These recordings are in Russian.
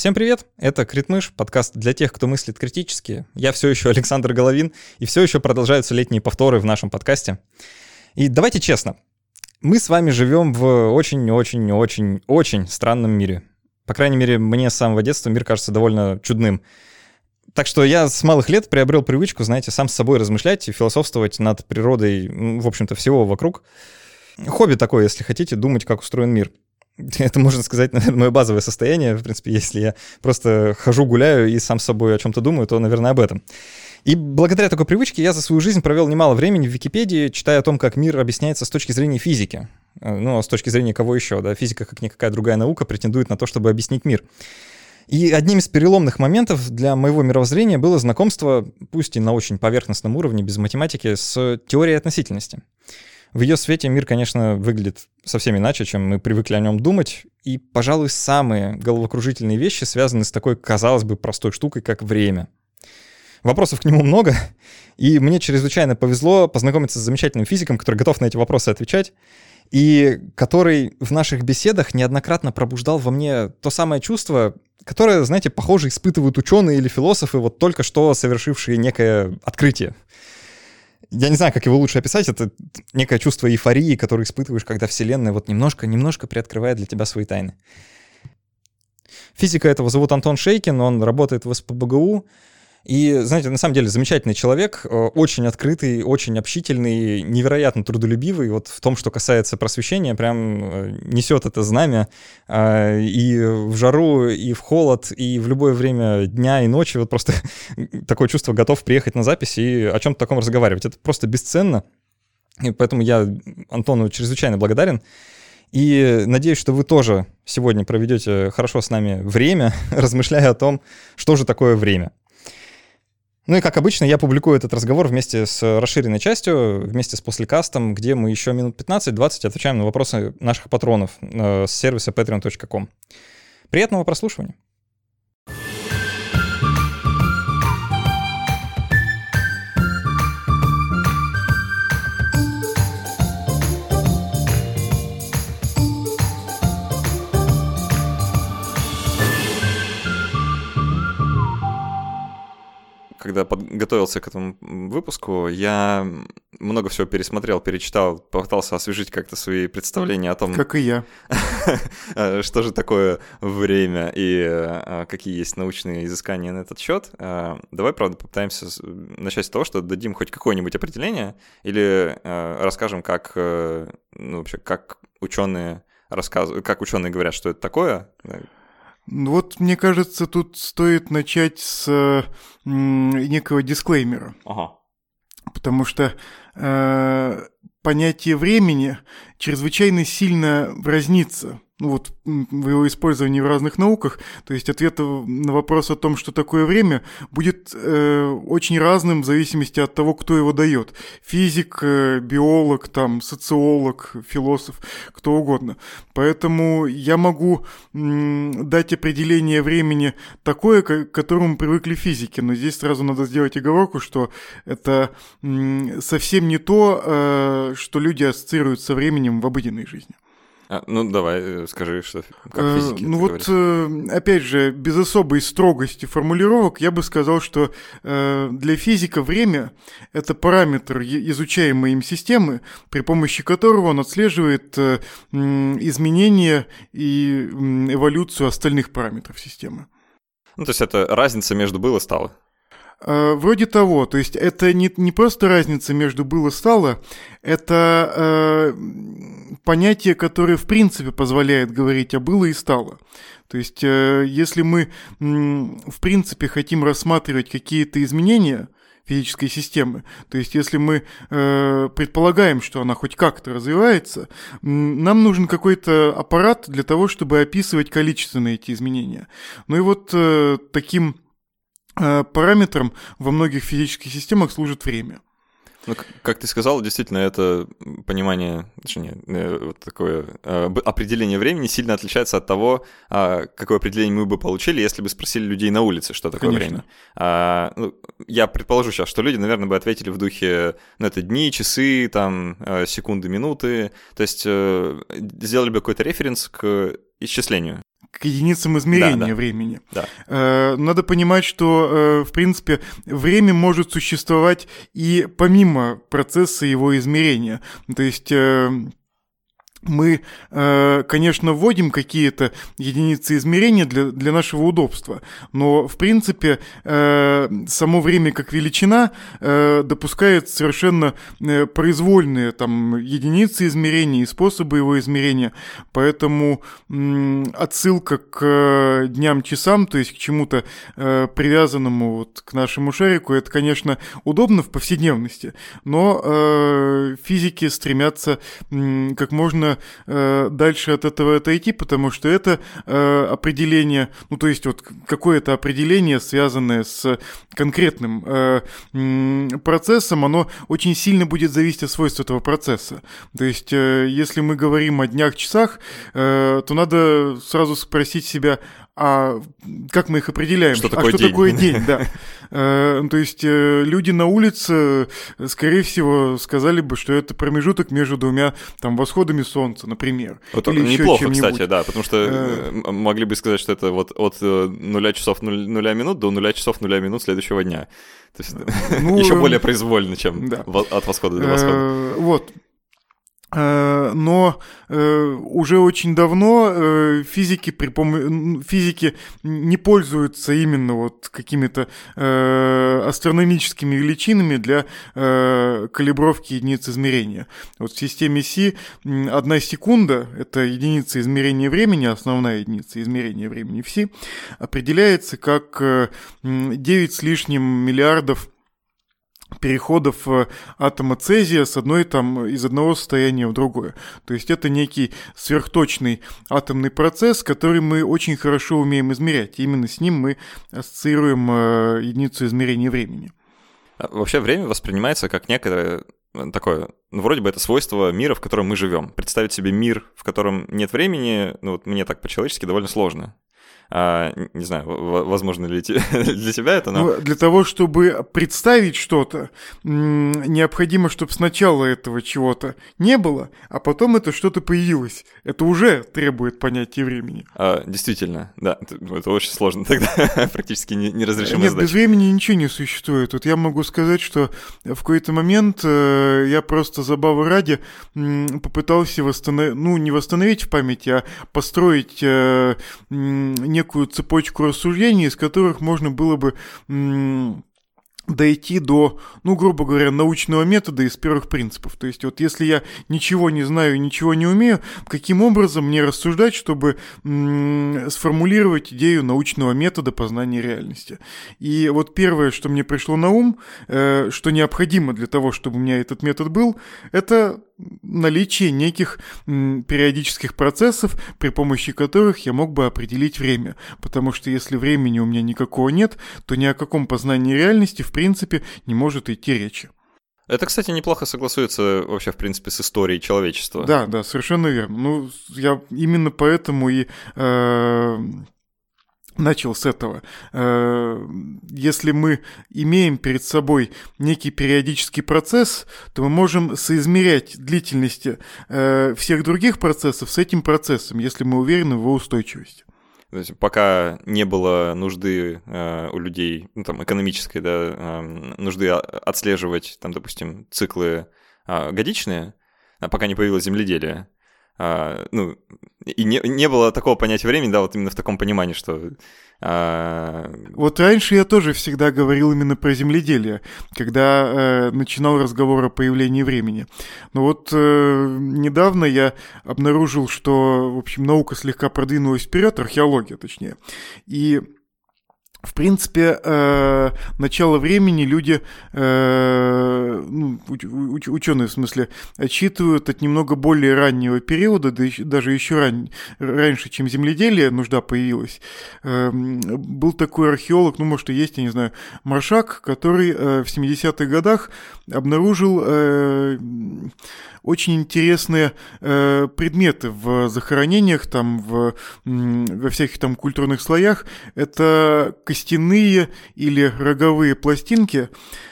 Всем привет, это Критмыш, подкаст для тех, кто мыслит критически. Я все еще Александр Головин, и все еще продолжаются летние повторы в нашем подкасте. И давайте честно, мы с вами живем в очень-очень-очень-очень странном мире. По крайней мере, мне с самого детства мир кажется довольно чудным. Так что я с малых лет приобрел привычку, знаете, сам с собой размышлять и философствовать над природой, в общем-то, всего вокруг. Хобби такое, если хотите, думать, как устроен мир. Это, можно сказать, наверное, мое базовое состояние. В принципе, если я просто хожу, гуляю и сам с собой о чем-то думаю, то, наверное, об этом. И благодаря такой привычке я за свою жизнь провел немало времени в Википедии, читая о том, как мир объясняется с точки зрения физики. Э, ну, а с точки зрения кого еще, да? Физика, как никакая другая наука, претендует на то, чтобы объяснить мир. И одним из переломных моментов для моего мировоззрения было знакомство, пусть и на очень поверхностном уровне, без математики, с теорией относительности. В ее свете мир, конечно, выглядит совсем иначе, чем мы привыкли о нем думать. И, пожалуй, самые головокружительные вещи связаны с такой, казалось бы, простой штукой, как время. Вопросов к нему много, и мне чрезвычайно повезло познакомиться с замечательным физиком, который готов на эти вопросы отвечать, и который в наших беседах неоднократно пробуждал во мне то самое чувство, которое, знаете, похоже испытывают ученые или философы, вот только что совершившие некое открытие я не знаю, как его лучше описать, это некое чувство эйфории, которое испытываешь, когда Вселенная вот немножко-немножко приоткрывает для тебя свои тайны. Физика этого зовут Антон Шейкин, он работает в СПБГУ, и, знаете, на самом деле замечательный человек, э, очень открытый, очень общительный, невероятно трудолюбивый. Вот в том, что касается просвещения, прям э, несет это знамя а, и в жару, и в холод, и в любое время дня и ночи. Вот просто такое чувство готов приехать на запись и о чем-то таком разговаривать. Это просто бесценно. И поэтому я Антону чрезвычайно благодарен. И надеюсь, что вы тоже сегодня проведете хорошо с нами время, размышляя о том, что же такое время. Ну и как обычно, я публикую этот разговор вместе с расширенной частью, вместе с послекастом, где мы еще минут 15-20 отвечаем на вопросы наших патронов э, с сервиса patreon.com. Приятного прослушивания! Когда подготовился к этому выпуску, я много всего пересмотрел, перечитал, попытался освежить как-то свои представления о том... Как и я. Что же такое время и а, какие есть научные изыскания на этот счет. А, давай, правда, попытаемся начать с того, что дадим хоть какое-нибудь определение или расскажем, как, э, ну, вообще, как ученые рассказывают, как ученые говорят, что это такое, вот, мне кажется, тут стоит начать с некого дисклеймера. Ага. Потому что э, понятие времени чрезвычайно сильно разнится ну вот в его использовании в разных науках, то есть ответ на вопрос о том, что такое время, будет э, очень разным в зависимости от того, кто его дает. Физик, э, биолог, там, социолог, философ, кто угодно. Поэтому я могу э, дать определение времени такое, к которому привыкли физики, но здесь сразу надо сделать оговорку, что это э, совсем не то, э, что люди ассоциируют со временем в обыденной жизни. А, ну, давай, э, скажи, что как э, физики Ну вот, э, опять же, без особой строгости формулировок, я бы сказал, что для физика время — это параметр изучаемой им системы, при помощи которого он отслеживает изменения и эволюцию остальных параметров системы. Ну, то есть это разница между было и стало? Э, вроде того, то есть это не, не просто разница между было-стало, это э, понятие, которое в принципе позволяет говорить о было и стало. То есть э, если мы э, в принципе хотим рассматривать какие-то изменения физической системы, то есть если мы э, предполагаем, что она хоть как-то развивается, нам нужен какой-то аппарат для того, чтобы описывать количественные эти изменения. Ну и вот э, таким параметром во многих физических системах служит время. Ну, как ты сказал, действительно, это понимание, точнее, э, вот такое э, определение времени сильно отличается от того, а, какое определение мы бы получили, если бы спросили людей на улице, что такое Конечно. время. А, ну, я предположу сейчас, что люди, наверное, бы ответили в духе, ну, это дни, часы, там, секунды, минуты, то есть сделали бы какой-то референс к исчислению. К единицам измерения да, да. времени. Да. Э, надо понимать, что, в принципе, время может существовать и помимо процесса его измерения. То есть мы, э, конечно, вводим какие-то единицы измерения для, для нашего удобства, но, в принципе, э, само время как величина э, допускает совершенно произвольные там, единицы измерения и способы его измерения, поэтому отсылка к дням-часам, то есть к чему-то привязанному вот к нашему шарику, это, конечно, удобно в повседневности, но физики стремятся как можно э, дальше от этого отойти, потому что это э, определение, ну то есть вот какое-то определение, связанное с конкретным э, процессом, оно очень сильно будет зависеть от свойств этого процесса. То есть э, если мы говорим о днях-часах, э, то надо сразу спросить себя, а как мы их определяем? Что а такое что день? такое день, да. Э, то есть э, люди на улице, скорее всего, сказали бы, что это промежуток между двумя там восходами солнца, например. Вот Или неплохо, кстати, да, потому что э, могли бы сказать, что это вот от нуля часов нуля минут до нуля часов нуля минут следующего дня. То есть ну, еще более произвольно, чем от восхода до восхода. Вот. Э, но э, уже очень давно э, физики, при пом... физики не пользуются именно вот какими-то астрономическими величинами для калибровки единиц измерения. Вот в системе Си одна секунда, это единица измерения времени, основная единица измерения времени в Си, определяется как 9 с лишним миллиардов переходов э, атома цезия с одной там из одного состояния в другое. То есть это некий сверхточный атомный процесс, который мы очень хорошо умеем измерять. И именно с ним мы ассоциируем э, единицу измерения времени. А вообще время воспринимается как некое э, такое, ну, вроде бы это свойство мира, в котором мы живем. Представить себе мир, в котором нет времени, ну, вот мне так по-человечески довольно сложно. А, не знаю, возможно ли для тебя это, но... Ну, для того, чтобы представить что-то, необходимо, чтобы сначала этого чего-то не было, а потом это что-то появилось. Это уже требует понятия времени. А, действительно, да, это, это очень сложно тогда, практически неразрешимая Нет, задача. без времени ничего не существует. Вот я могу сказать, что в какой-то момент э, я просто забавы ради попытался восстановить, ну, не восстановить в памяти, а построить э, некую цепочку рассуждений, из которых можно было бы дойти до, ну, грубо говоря, научного метода из первых принципов. То есть вот если я ничего не знаю ничего не умею, каким образом мне рассуждать, чтобы сформулировать идею научного метода познания реальности. И вот первое, что мне пришло на ум, э, что необходимо для того, чтобы у меня этот метод был, это наличие неких периодических процессов, при помощи которых я мог бы определить время. Потому что если времени у меня никакого нет, то ни о каком познании реальности в принципе не может идти речи. Это, кстати, неплохо согласуется вообще, в принципе, с историей человечества. Да, да, совершенно верно. Ну, я именно поэтому и э, начал с этого. Э, если мы имеем перед собой некий периодический процесс, то мы можем соизмерять длительности э, всех других процессов с этим процессом, если мы уверены в его устойчивости. То есть пока не было нужды э, у людей, ну, там, экономической, да, э, нужды отслеживать, там, допустим, циклы э, годичные, а пока не появилось земледелие, а, ну, и не, не было такого понятия времени, да, вот именно в таком понимании, что... А... Вот раньше я тоже всегда говорил именно про земледелие, когда э, начинал разговор о появлении времени. Но вот э, недавно я обнаружил, что, в общем, наука слегка продвинулась вперед, археология точнее, и в принципе, э, начало времени люди, э, ну, уч, ученые в смысле, отчитывают от немного более раннего периода, да еще, даже еще ран, раньше, чем земледелие, нужда появилась. Э, был такой археолог, ну, может, и есть, я не знаю, Маршак, который э, в 70-х годах обнаружил э, очень интересные э, предметы в захоронениях, там, в, во всяких там культурных слоях. Это костяные или роговые пластинки,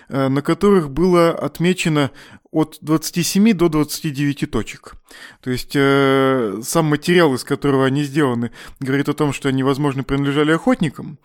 э, на которых было отмечено от 27 до 29 точек. То есть э, сам материал, из которого они сделаны, говорит о том, что они, возможно, принадлежали охотникам.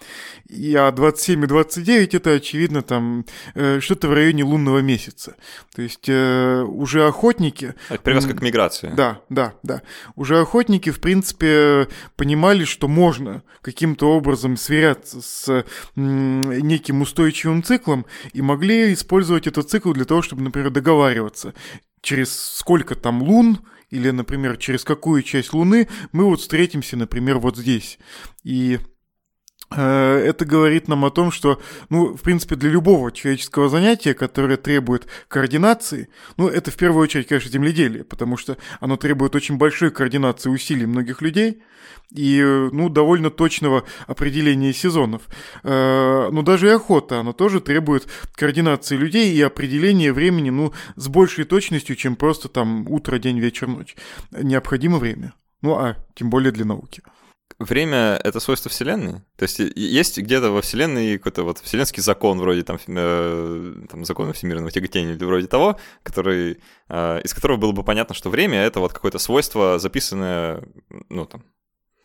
И, а 27 и 29 это, очевидно, там э, что-то в районе лунного месяца. То есть э, уже охотники... Это привязка к миграции. Да, да, да. Уже охотники, в принципе, понимали, что можно каким-то образом сверяться с неким устойчивым циклом и могли использовать этот цикл для того, чтобы, например, договариваться через сколько там лун, или, например, через какую часть Луны мы вот встретимся, например, вот здесь. И это говорит нам о том, что, ну, в принципе, для любого человеческого занятия, которое требует координации, ну, это в первую очередь, конечно, земледелие, потому что оно требует очень большой координации усилий многих людей, и, ну, довольно точного определения сезонов. Э, но даже и охота, она тоже требует координации людей и определения времени, ну, с большей точностью, чем просто там утро, день, вечер, ночь. Необходимо время. Ну, а тем более для науки. Время — это свойство Вселенной? То есть есть где-то во Вселенной какой-то вот вселенский закон вроде там, э, там закона всемирного тяготения или вроде того, который, э, из которого было бы понятно, что время — это вот какое-то свойство, записанное, ну, там,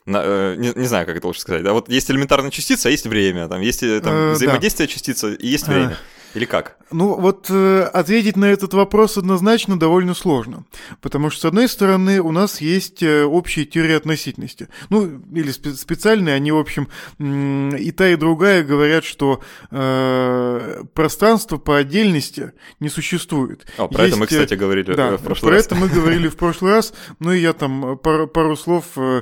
на, э, не, не знаю, как это лучше сказать. Да, вот есть элементарная частица, а есть время. Там есть э, там, э, взаимодействие да. частицы и есть время. Или как? Ну, вот э, ответить на этот вопрос однозначно довольно сложно. Потому что, с одной стороны, у нас есть э, общие теории относительности. Ну, или спе- специальные, они, в общем, э, и та, и другая говорят, что э, пространство по отдельности не существует. О, про есть, это мы, кстати, говорили да, в прошлый про раз. это мы говорили в прошлый раз. Ну, и я там пару, пару слов в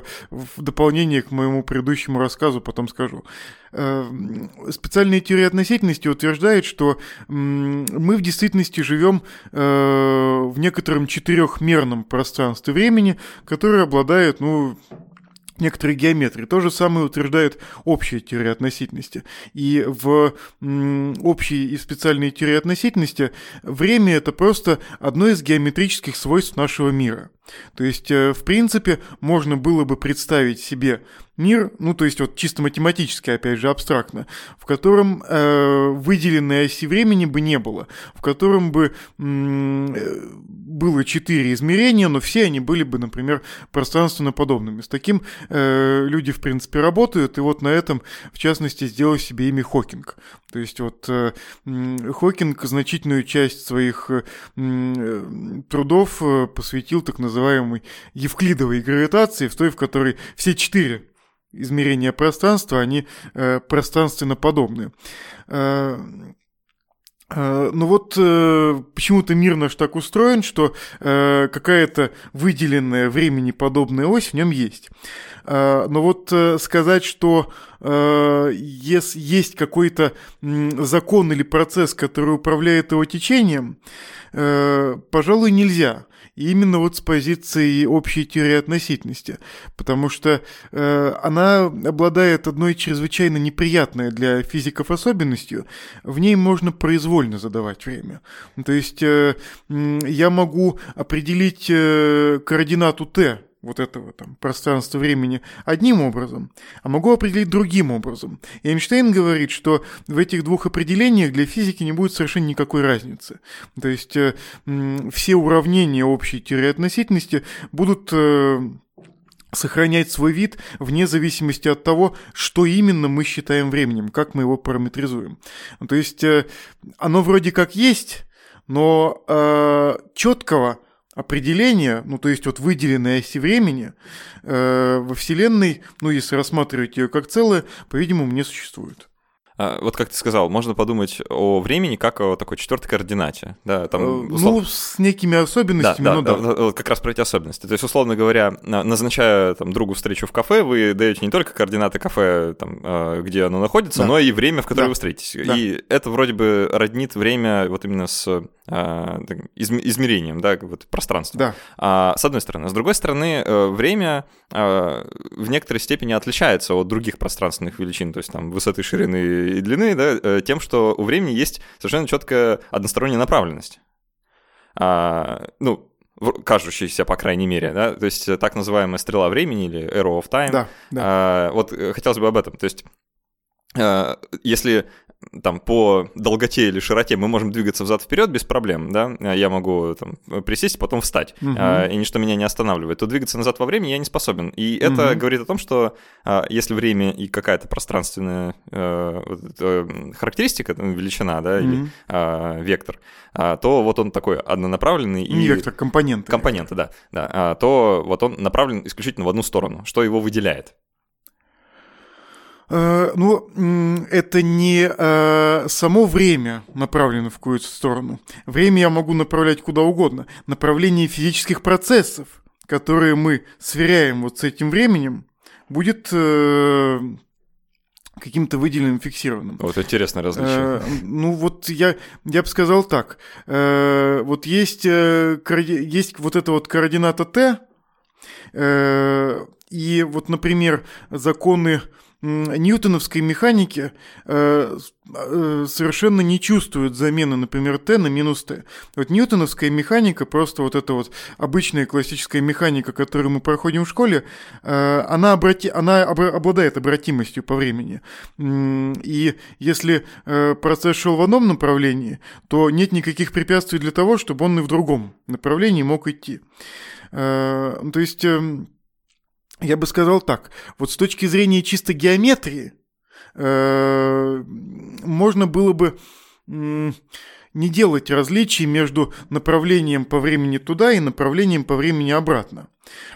дополнение к моему предыдущему рассказу потом скажу. Специальные теории относительности утверждают, что мы в действительности живем э, в некотором четырехмерном пространстве времени, которое обладает, ну, некоторой геометрии. То же самое утверждает общая теория относительности. И в общей и специальной теории относительности время — это просто одно из геометрических свойств нашего мира. То есть, э, в принципе, можно было бы представить себе мир, ну то есть вот чисто математически, опять же, абстрактно, в котором э, выделенной оси времени бы не было, в котором бы э, было четыре измерения, но все они были бы, например, пространственно подобными. С таким э, люди, в принципе, работают, и вот на этом, в частности, сделал себе имя Хокинг. То есть вот э, Хокинг значительную часть своих э, трудов э, посвятил так называемой евклидовой гравитации, в той, в которой все четыре измерения пространства, они пространственно подобны. Э, ну вот э, почему-то мир наш так устроен, что э, какая-то выделенная времени подобная ось в нем есть. Но вот сказать, что есть какой-то закон или процесс, который управляет его течением, пожалуй, нельзя. Именно вот с позиции общей теории относительности, потому что э, она обладает одной чрезвычайно неприятной для физиков особенностью. В ней можно произвольно задавать время. То есть э, я могу определить э, координату t вот этого там пространства времени одним образом, а могу определить другим образом. И Эйнштейн говорит, что в этих двух определениях для физики не будет совершенно никакой разницы. То есть э, все уравнения общей теории относительности будут э, сохранять свой вид вне зависимости от того, что именно мы считаем временем, как мы его параметризуем. То есть э, оно вроде как есть, но э, четкого определение, ну то есть вот выделенной оси времени э, во Вселенной, ну если рассматривать ее как целое, по-видимому, не существует. А, вот как ты сказал, можно подумать о времени как о такой четвертой координате. Да, там, э, услов... Ну, с некими особенностями, да, ну да, да. Вот как раз про эти особенности. То есть, условно говоря, назначая там, другу встречу в кафе, вы даете не только координаты кафе, там, а, где оно находится, да. но и время, в которое да. вы встретитесь. Да. И это вроде бы роднит время вот именно с измерением, да, вот пространства. Да. А, с одной стороны. С другой стороны, э, время в некоторой степени отличается от других пространственных величин, то есть там высоты, ширины и длины, да, э, тем, что у времени есть совершенно четкая односторонняя направленность. А, ну, кажущаяся, по крайней мере, да, то есть так называемая стрела времени или arrow of time. Да, да. А, вот э, хотелось бы об этом, то есть если там по долготе или широте мы можем двигаться взад вперед без проблем, да, я могу там присесть, потом встать, угу. и ничто меня не останавливает, то двигаться назад во времени я не способен. И это угу. говорит о том, что а, если время и какая-то пространственная э, э, характеристика, величина, да, угу. или э, вектор, э, то вот он такой однонаправленный. И... Вектор, компоненты. Компоненты, да, да. То вот он направлен исключительно в одну сторону, что его выделяет. Э, ну, это не э, само время направлено в какую-то сторону. Время я могу направлять куда угодно. Направление физических процессов, которые мы сверяем вот с этим временем, будет э, каким-то выделенным, фиксированным. Вот интересное различие. Э, ну вот я, я бы сказал так. Э, вот есть, э, есть вот эта вот координата t, э, и вот, например, законы ньютоновской механики э, э, совершенно не чувствуют замены, например, t на минус t. Вот ньютоновская механика, просто вот эта вот обычная классическая механика, которую мы проходим в школе, э, она, обрати... она обладает обратимостью по времени. И если процесс шел в одном направлении, то нет никаких препятствий для того, чтобы он и в другом направлении мог идти. То есть эм, я бы сказал так, вот с точки зрения чисто геометрии, э, можно было бы не делать различий между направлением по времени туда и направлением по времени обратно.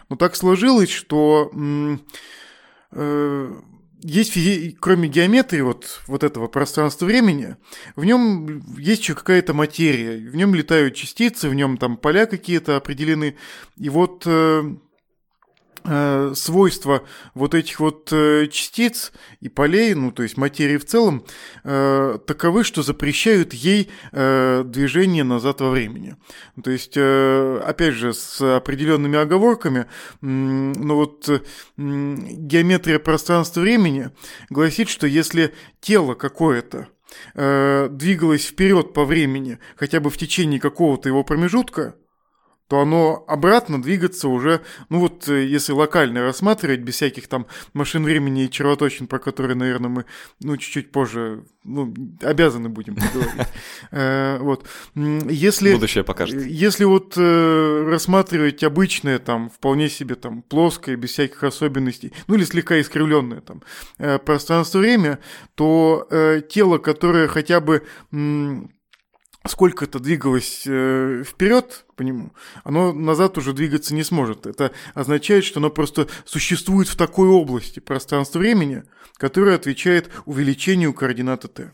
Но так сложилось, что э, есть кроме геометрии вот, вот этого пространства времени, в нем есть еще какая-то материя, в нем летают частицы, в нем там поля какие-то определены. И вот Э, свойства вот этих вот э, частиц и полей, ну то есть материи в целом, э, таковы, что запрещают ей движение назад во времени. То есть, опять же, с определенными оговорками, но вот геометрия пространства-времени гласит, что если тело какое-то двигалось вперед по времени хотя бы в течение какого-то его промежутка, то оно обратно двигаться уже, ну вот э, если локально рассматривать, без всяких там машин времени и червоточин, про которые, наверное, мы, ну, чуть-чуть позже, ну, обязаны будем поговорить. Э, вот. Если... Будущее покажет. Если вот э, рассматривать обычное, там, вполне себе там плоское, без всяких особенностей, ну или слегка искривленное там пространство-время, то тело, которое хотя бы сколько-то двигалось э, вперед по нему, оно назад уже двигаться не сможет. Это означает, что оно просто существует в такой области пространства-времени, которая отвечает увеличению координаты t.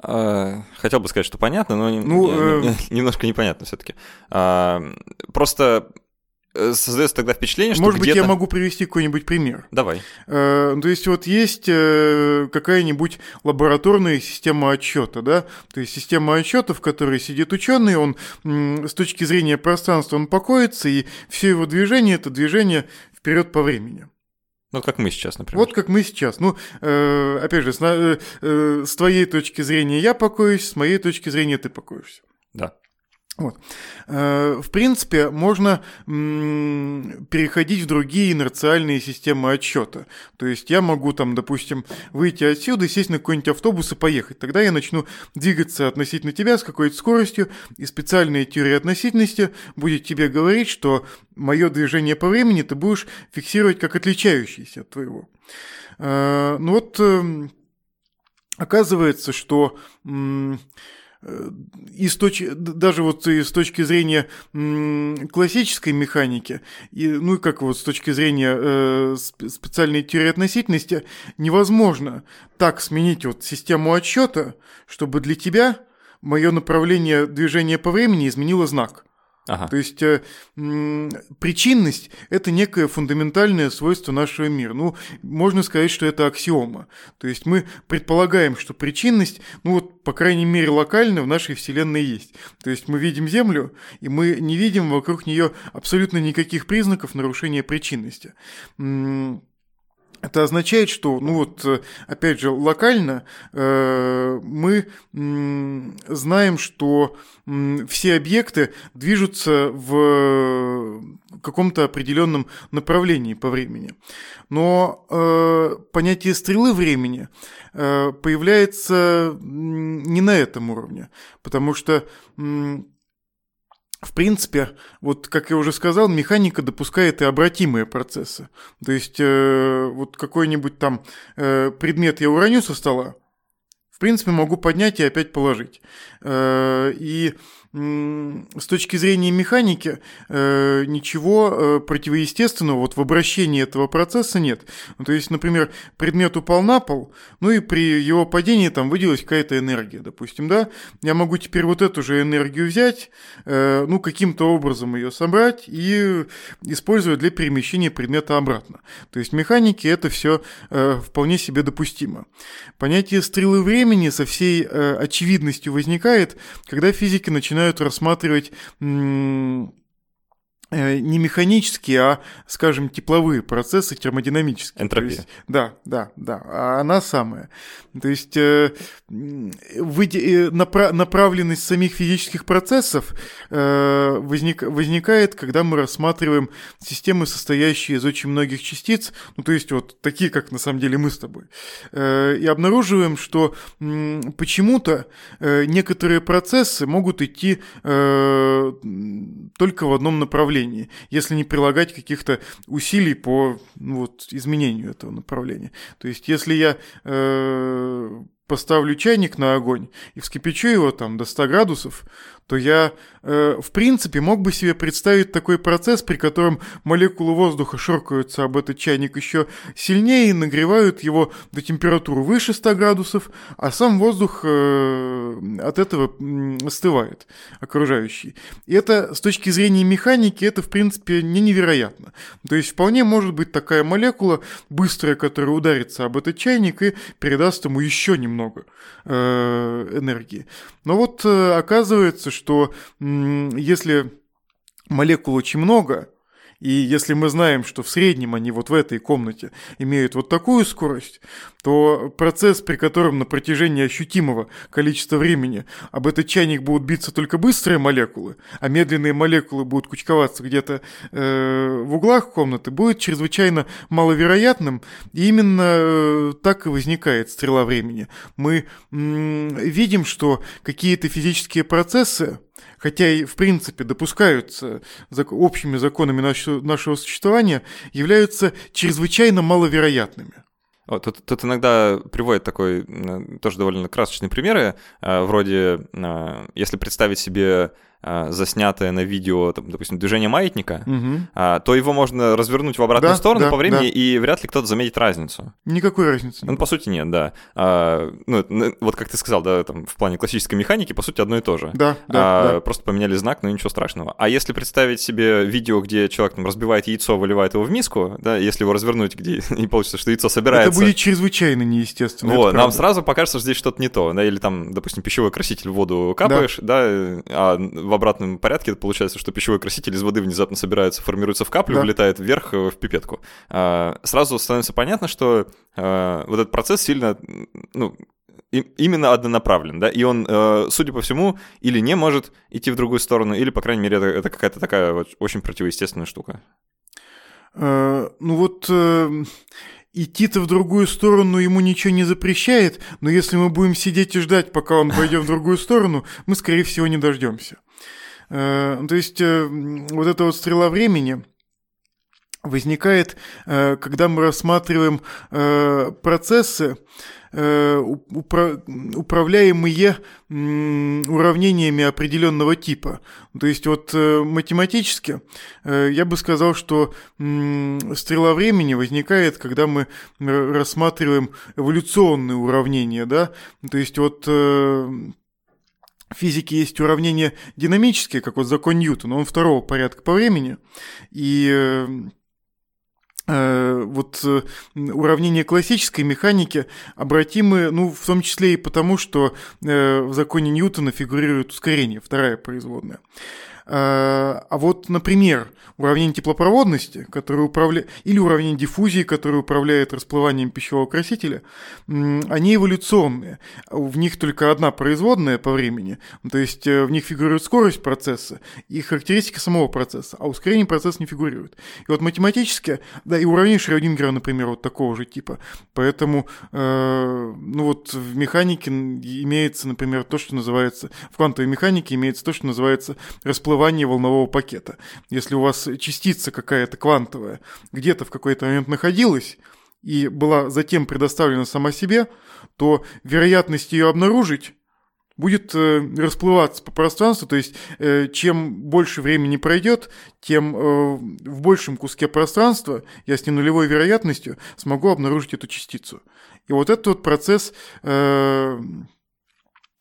А, хотел бы сказать, что понятно, но ну, э... немножко непонятно все-таки. А, просто создается тогда впечатление, что Может быть, я могу привести какой-нибудь пример. Давай. Э, то есть вот есть э, какая-нибудь лабораторная система отчета, да, то есть система отчета, в которой сидит ученый, он с точки зрения пространства он покоится, и все его движение это движение вперед по времени. Ну, как мы сейчас, например. Вот как мы сейчас. Ну, э, опять же, с, э, э, с твоей точки зрения я покоюсь, с моей точки зрения ты покоишься. Да. Вот. Э, в принципе, можно переходить в другие инерциальные системы отсчета. То есть я могу там, допустим, выйти отсюда, сесть на какой-нибудь автобус и поехать. Тогда я начну двигаться относительно тебя с какой-то скоростью, и специальная теория относительности будет тебе говорить, что мое движение по времени ты будешь фиксировать как отличающееся от твоего. Э, ну вот эм, оказывается, что и с даже вот и с точки зрения классической механики, и, ну и как вот с точки зрения э, специальной теории относительности, невозможно так сменить вот систему отсчета, чтобы для тебя мое направление движения по времени изменило знак. Ага. То есть э, причинность – это некое фундаментальное свойство нашего мира. Ну, можно сказать, что это аксиома. То есть мы предполагаем, что причинность, ну вот, по крайней мере, локально в нашей Вселенной есть. То есть мы видим Землю, и мы не видим вокруг нее абсолютно никаких признаков нарушения причинности. Это означает, что, ну вот, э, опять же, локально э, мы м, знаем, что м, все объекты движутся в каком-то определенном направлении по времени. Но э, понятие стрелы времени э, появляется не на этом уровне, потому что м, в принципе, вот как я уже сказал, механика допускает и обратимые процессы. То есть э, вот какой-нибудь там э, предмет я уроню со стола, в принципе, могу поднять и опять положить. Э, и с точки зрения механики э, ничего э, противоестественного вот в обращении этого процесса нет. Ну, то есть, например, предмет упал на пол, ну и при его падении там выделилась какая-то энергия, допустим, да, я могу теперь вот эту же энергию взять, э, ну, каким-то образом ее собрать и использовать для перемещения предмета обратно. То есть, в механике это все вполне себе допустимо. Понятие стрелы времени со всей очевидностью возникает, когда физики начинают начинают рассматривать не механические, а, скажем, тепловые процессы термодинамические. Энтропия. есть, да, да, да, а она самая. То есть э, э, направленность самих физических процессов э, возник, возникает, когда мы рассматриваем системы, состоящие из очень многих частиц, ну то есть вот такие, как на самом деле мы с тобой, э, и обнаруживаем, что э, почему-то э, некоторые процессы могут идти э, только в одном направлении направлении, если не прилагать каких-то усилий по ну, вот, изменению этого направления. То есть, если я э, поставлю чайник на огонь и вскипячу его там до 100 градусов, то я, э, в принципе, мог бы себе представить такой процесс, при котором молекулы воздуха шоркаются об этот чайник еще сильнее и нагревают его до температуры выше 100 градусов, а сам воздух э, от этого остывает, окружающий. И это, с точки зрения механики, это, в принципе, не невероятно. То есть, вполне может быть такая молекула, быстрая, которая ударится об этот чайник и передаст ему еще немного э, энергии. Но вот э, оказывается, что если молекул очень много, и если мы знаем, что в среднем они вот в этой комнате имеют вот такую скорость, то процесс, при котором на протяжении ощутимого количества времени об этот чайник будут биться только быстрые молекулы, а медленные молекулы будут кучковаться где-то э, в углах комнаты, будет чрезвычайно маловероятным. И именно э, так и возникает стрела времени. Мы м- видим, что какие-то физические процессы, хотя и в принципе допускаются общими законами нашего, существования, являются чрезвычайно маловероятными. Тут, тут иногда приводят такой тоже довольно красочные примеры, э, вроде э, если представить себе заснятое на видео, там, допустим, движение маятника, угу. то его можно развернуть в обратную да, сторону да, по времени, да. и вряд ли кто-то заметит разницу. Никакой разницы. Ну, по сути, нет, да. А, ну, вот как ты сказал, да, там, в плане классической механики, по сути, одно и то же. Да, да, а, да. Просто поменяли знак, но ничего страшного. А если представить себе видео, где человек там разбивает яйцо, выливает его в миску, да, если его развернуть, где не получится, что яйцо собирается... Это будет чрезвычайно неестественно. Вот, нам сразу покажется, что здесь что-то не то, да, или там, допустим, пищевой краситель в воду капаешь, да, да а в обратном порядке порядке получается, что пищевой краситель из воды внезапно собирается, формируется в каплю, да. влетает вверх э, в пипетку. А, сразу становится понятно, что а, вот этот процесс сильно, ну, именно однонаправлен, да, и он, э, судя по всему, или не может идти в другую сторону, или, по крайней мере, это, это какая-то такая вот очень противоестественная штука. Э, ну вот идти-то в другую сторону ему ничего не запрещает, но если мы будем сидеть и ждать, пока он пойдет в другую сторону, мы, скорее всего, не дождемся. Э, то есть э, вот эта вот стрела времени возникает, э, когда мы рассматриваем процессы, управляемые уравнениями определенного типа. То есть вот математически я бы сказал, что стрела времени возникает, когда мы рассматриваем эволюционные уравнения, да, то есть вот в физике есть уравнение динамические, как вот закон Ньютона, он второго порядка по времени, и э, э вот э, уравнения классической механики обратимы, ну, в том числе и потому, что в законе Ньютона фигурирует ускорение, вторая производная. А, вот, например, уравнение теплопроводности, которое управляет, или уравнение диффузии, которое управляет расплыванием пищевого красителя, они эволюционные. В них только одна производная по времени, то есть э, в них фигурирует скорость процесса и характеристика самого процесса, а ускорение процесса не фигурирует. И вот математически, да, и уравнение Шрёдингера, например, вот такого же типа. Поэтому, э, ну вот в механике имеется, например, то, что называется, в квантовой механике имеется то, что называется расплывание волнового пакета. Если у вас частица какая-то квантовая где-то в какой-то момент находилась, и была затем предоставлена сама себе, то вероятность ее обнаружить будет э, расплываться по пространству, то есть э, чем больше времени пройдет, тем э, в большем куске пространства я с ненулевой вероятностью смогу обнаружить эту частицу. И вот этот вот процесс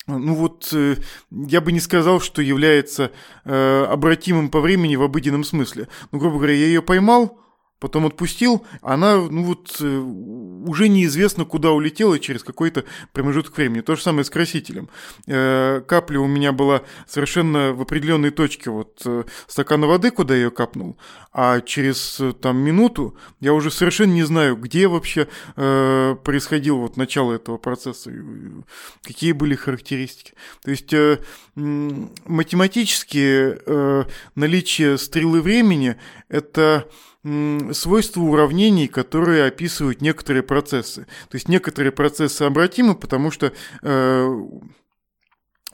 ну вот я бы не сказал, что является обратимым по времени в обыденном смысле. Ну, грубо говоря, я ее поймал, потом отпустил, она, ну вот, э, уже неизвестно, куда улетела через какой-то промежуток времени. То же самое с красителем. Э, капля у меня была совершенно в определенной точке, вот э, стакана воды, куда я ее капнул, а через там минуту я уже совершенно не знаю, где вообще происходило вот начало этого процесса, какие были характеристики. То есть математически наличие стрелы времени – это свойства уравнений, которые описывают некоторые процессы. То есть некоторые процессы обратимы, потому что э,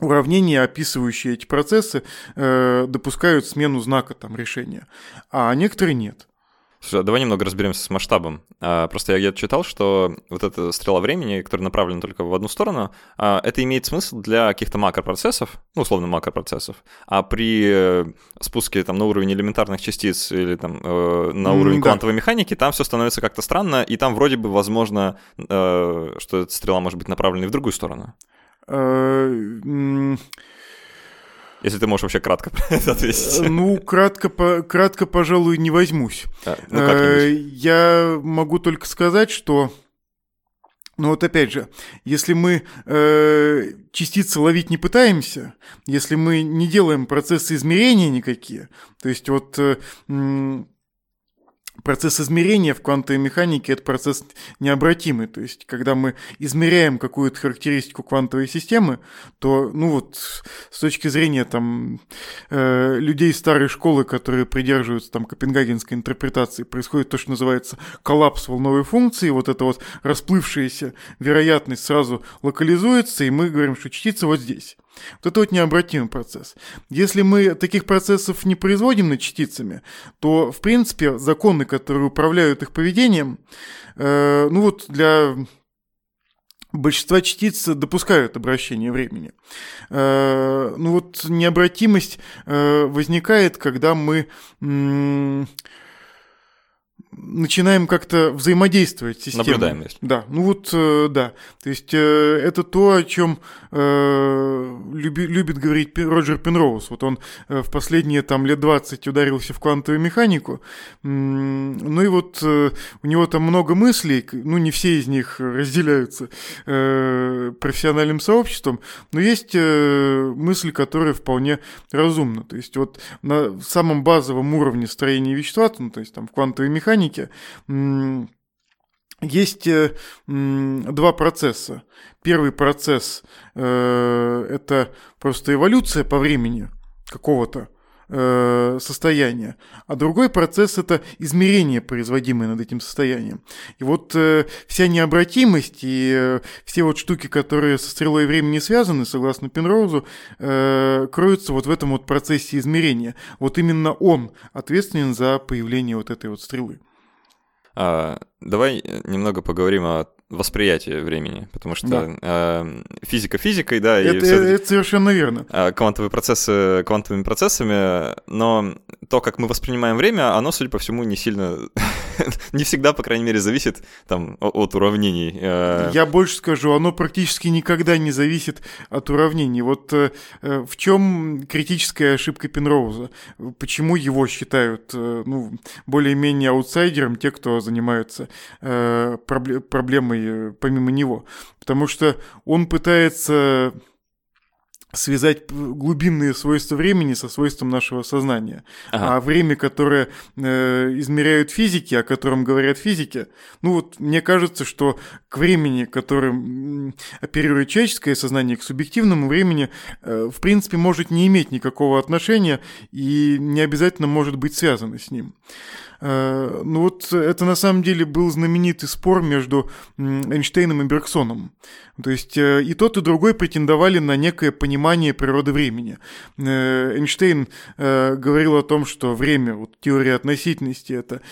уравнения, описывающие эти процессы, э, допускают смену знака там, решения, а некоторые нет. Слушай, а давай немного разберемся с масштабом. А, просто я где-то читал, что вот эта стрела времени, которая направлена только в одну сторону, а, это имеет смысл для каких-то макропроцессов, ну, условно, макропроцессов, а при э, спуске там на уровень элементарных частиц или там э, на уровень да. квантовой механики, там все становится как-то странно, и там вроде бы возможно, э, что эта стрела может быть направлена и в другую сторону. Если ты можешь вообще кратко ответить. Э, ну, кратко, кратко, пожалуй, не возьмусь. А, ну, э, Я могу только сказать, что ну вот опять же, если мы э, частицы ловить не пытаемся, если мы не делаем процессы измерения никакие, то есть вот э, Процесс измерения в квантовой механике – это процесс необратимый. То есть, когда мы измеряем какую-то характеристику квантовой системы, то, ну вот, с точки зрения там, э, людей старой школы, которые придерживаются там копенгагенской интерпретации, происходит то, что называется коллапс волновой функции. Вот эта вот расплывшаяся вероятность сразу локализуется, и мы говорим, что частица вот здесь. Вот это вот необратимый процесс. Если мы таких процессов не производим над частицами, то, в принципе, законы, которые управляют их поведением, э, ну вот для большинства частиц допускают обращение времени. Э, ну вот необратимость э, возникает, когда мы... М- начинаем как-то взаимодействовать с системой. Наблюдаем, если. Да, ну вот, э, да. То есть э, это то, о чем э, люби, любит говорить Роджер Пенроуз. Вот он в последние там лет 20 ударился в квантовую механику. Ну и вот у него там много мыслей, ну не все из них разделяются профессиональным сообществом, но есть э, мысли, которые вполне разумны. То есть вот на самом базовом уровне строения вещества, ну, то есть там в квантовой механике, механике есть э, два процесса. Первый процесс э, это просто эволюция по времени какого-то э, состояния, а другой процесс это измерение, производимое над этим состоянием. И вот вся необратимость и все вот штуки, которые со стрелой времени связаны, согласно Пенроузу, кроются вот в этом вот процессе измерения. Вот именно он ответственен за появление вот этой вот стрелы. А, давай немного поговорим о восприятие времени, потому что да. э, физика физикой, да, это, и все, это совершенно верно. Э, квантовые процессы квантовыми процессами, но то, как мы воспринимаем время, оно, судя по всему, не сильно, не всегда, по крайней мере, зависит там от уравнений. Э. Я больше скажу, оно практически никогда не зависит от уравнений. Вот э, э в чем критическая ошибка Пенроуза? Почему его считают, ну, более-менее аутсайдером те, кто занимаются проблемой помимо него. Потому что он пытается связать глубинные свойства времени со свойством нашего сознания. Ага. А время, которое э, измеряют физики, о котором говорят физики, ну вот мне кажется, что к времени, которым оперирует человеческое сознание, к субъективному времени, э, в принципе, может не иметь никакого отношения и не обязательно может быть связано с ним. Э, ну вот это на самом деле был знаменитый спор между Эйнштейном и Бергсоном. То есть э, и тот, и другой претендовали на некое понимание природы времени. Э, Эйнштейн говорил о том, что время, вот теория относительности, это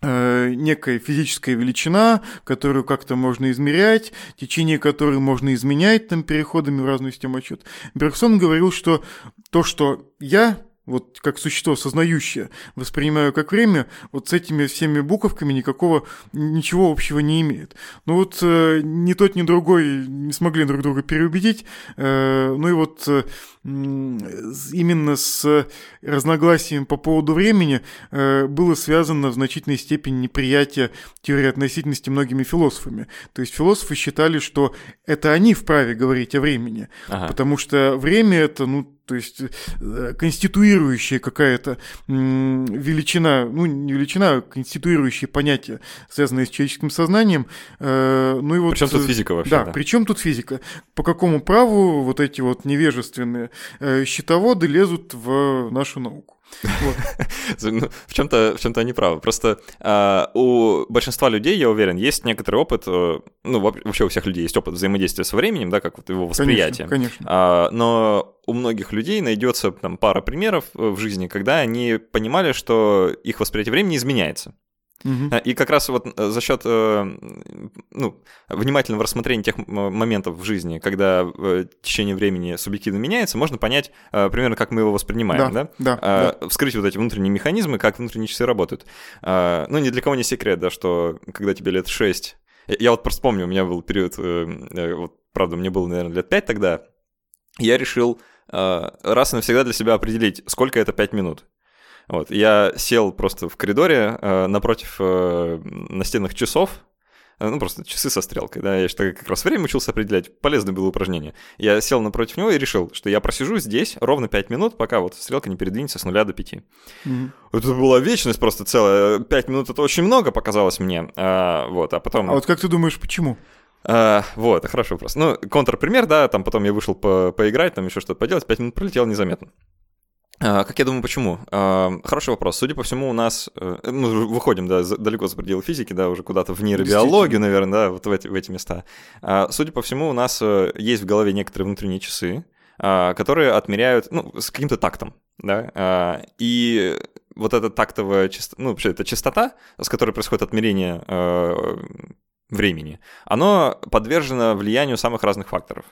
некая физическая величина, которую как-то можно измерять, течение которой можно изменять там переходами в разную систему отчета. Бергсон говорил, что то, что я вот как существо сознающее, воспринимаю как время, вот с этими всеми буковками никакого, ничего общего не имеет. Ну вот э, ни тот, ни другой не смогли друг друга переубедить, э, ну и вот э, именно с разногласием по поводу времени э, было связано в значительной степени неприятие теории относительности многими философами. То есть философы считали, что это они вправе говорить о времени, ага. потому что время это, ну, то есть э, конституирующая какая-то величина, ну не величина, а конституирующее понятие, связанное с человеческим сознанием. Э, ну и вот, причем тут физика вообще? Да, да, причем тут физика. По какому праву вот эти вот невежественные э, счетоводы лезут в нашу науку? Ну, в чем-то в чем-то они правы. Просто а, у большинства людей, я уверен, есть некоторый опыт, э, ну вообще у всех людей есть опыт взаимодействия со временем, да, как вот его восприятие. Конечно, конечно. А, но у многих людей найдется там пара примеров э, в жизни, когда они понимали, что их восприятие времени изменяется. Угу. И как раз вот э, за счет э, ну, внимательного рассмотрения тех моментов в жизни, когда течение времени субъективно меняется, можно понять примерно, как мы его воспринимаем, да? Да, да, а, да. Вскрыть вот эти внутренние механизмы, как внутренние часы работают. А, ну, ни для кого не секрет, да, что когда тебе лет 6... Я вот просто помню, у меня был период, вот, правда, мне было, наверное, лет 5 тогда, я решил раз и навсегда для себя определить, сколько это 5 минут. Вот, я сел просто в коридоре э, напротив э, настенных часов, э, ну, просто часы со стрелкой, да, я что как раз время учился определять, полезное было упражнение. Я сел напротив него и решил, что я просижу здесь ровно 5 минут, пока вот стрелка не передвинется с нуля до 5. Mm-hmm. Это была вечность просто целая, 5 минут это очень много показалось мне, а, вот, а потом... А вот как ты думаешь, почему? А, вот, хороший вопрос. Ну, контрпример, да, там потом я вышел по поиграть, там еще что-то поделать, 5 минут пролетело незаметно. А, как я думаю, почему? А, хороший вопрос. Судя по всему, у нас... Э, мы выходим, да, далеко за пределы физики, да, уже куда-то в нейробиологию, наверное, да, вот в эти, в эти места. А, судя по всему, у нас э, есть в голове некоторые внутренние часы, которые отмеряют, ну, с каким-то тактом, да, и вот эта тактовая частота, ну, вообще, это частота, с которой происходит отмерение э, времени, оно подвержено влиянию самых разных факторов.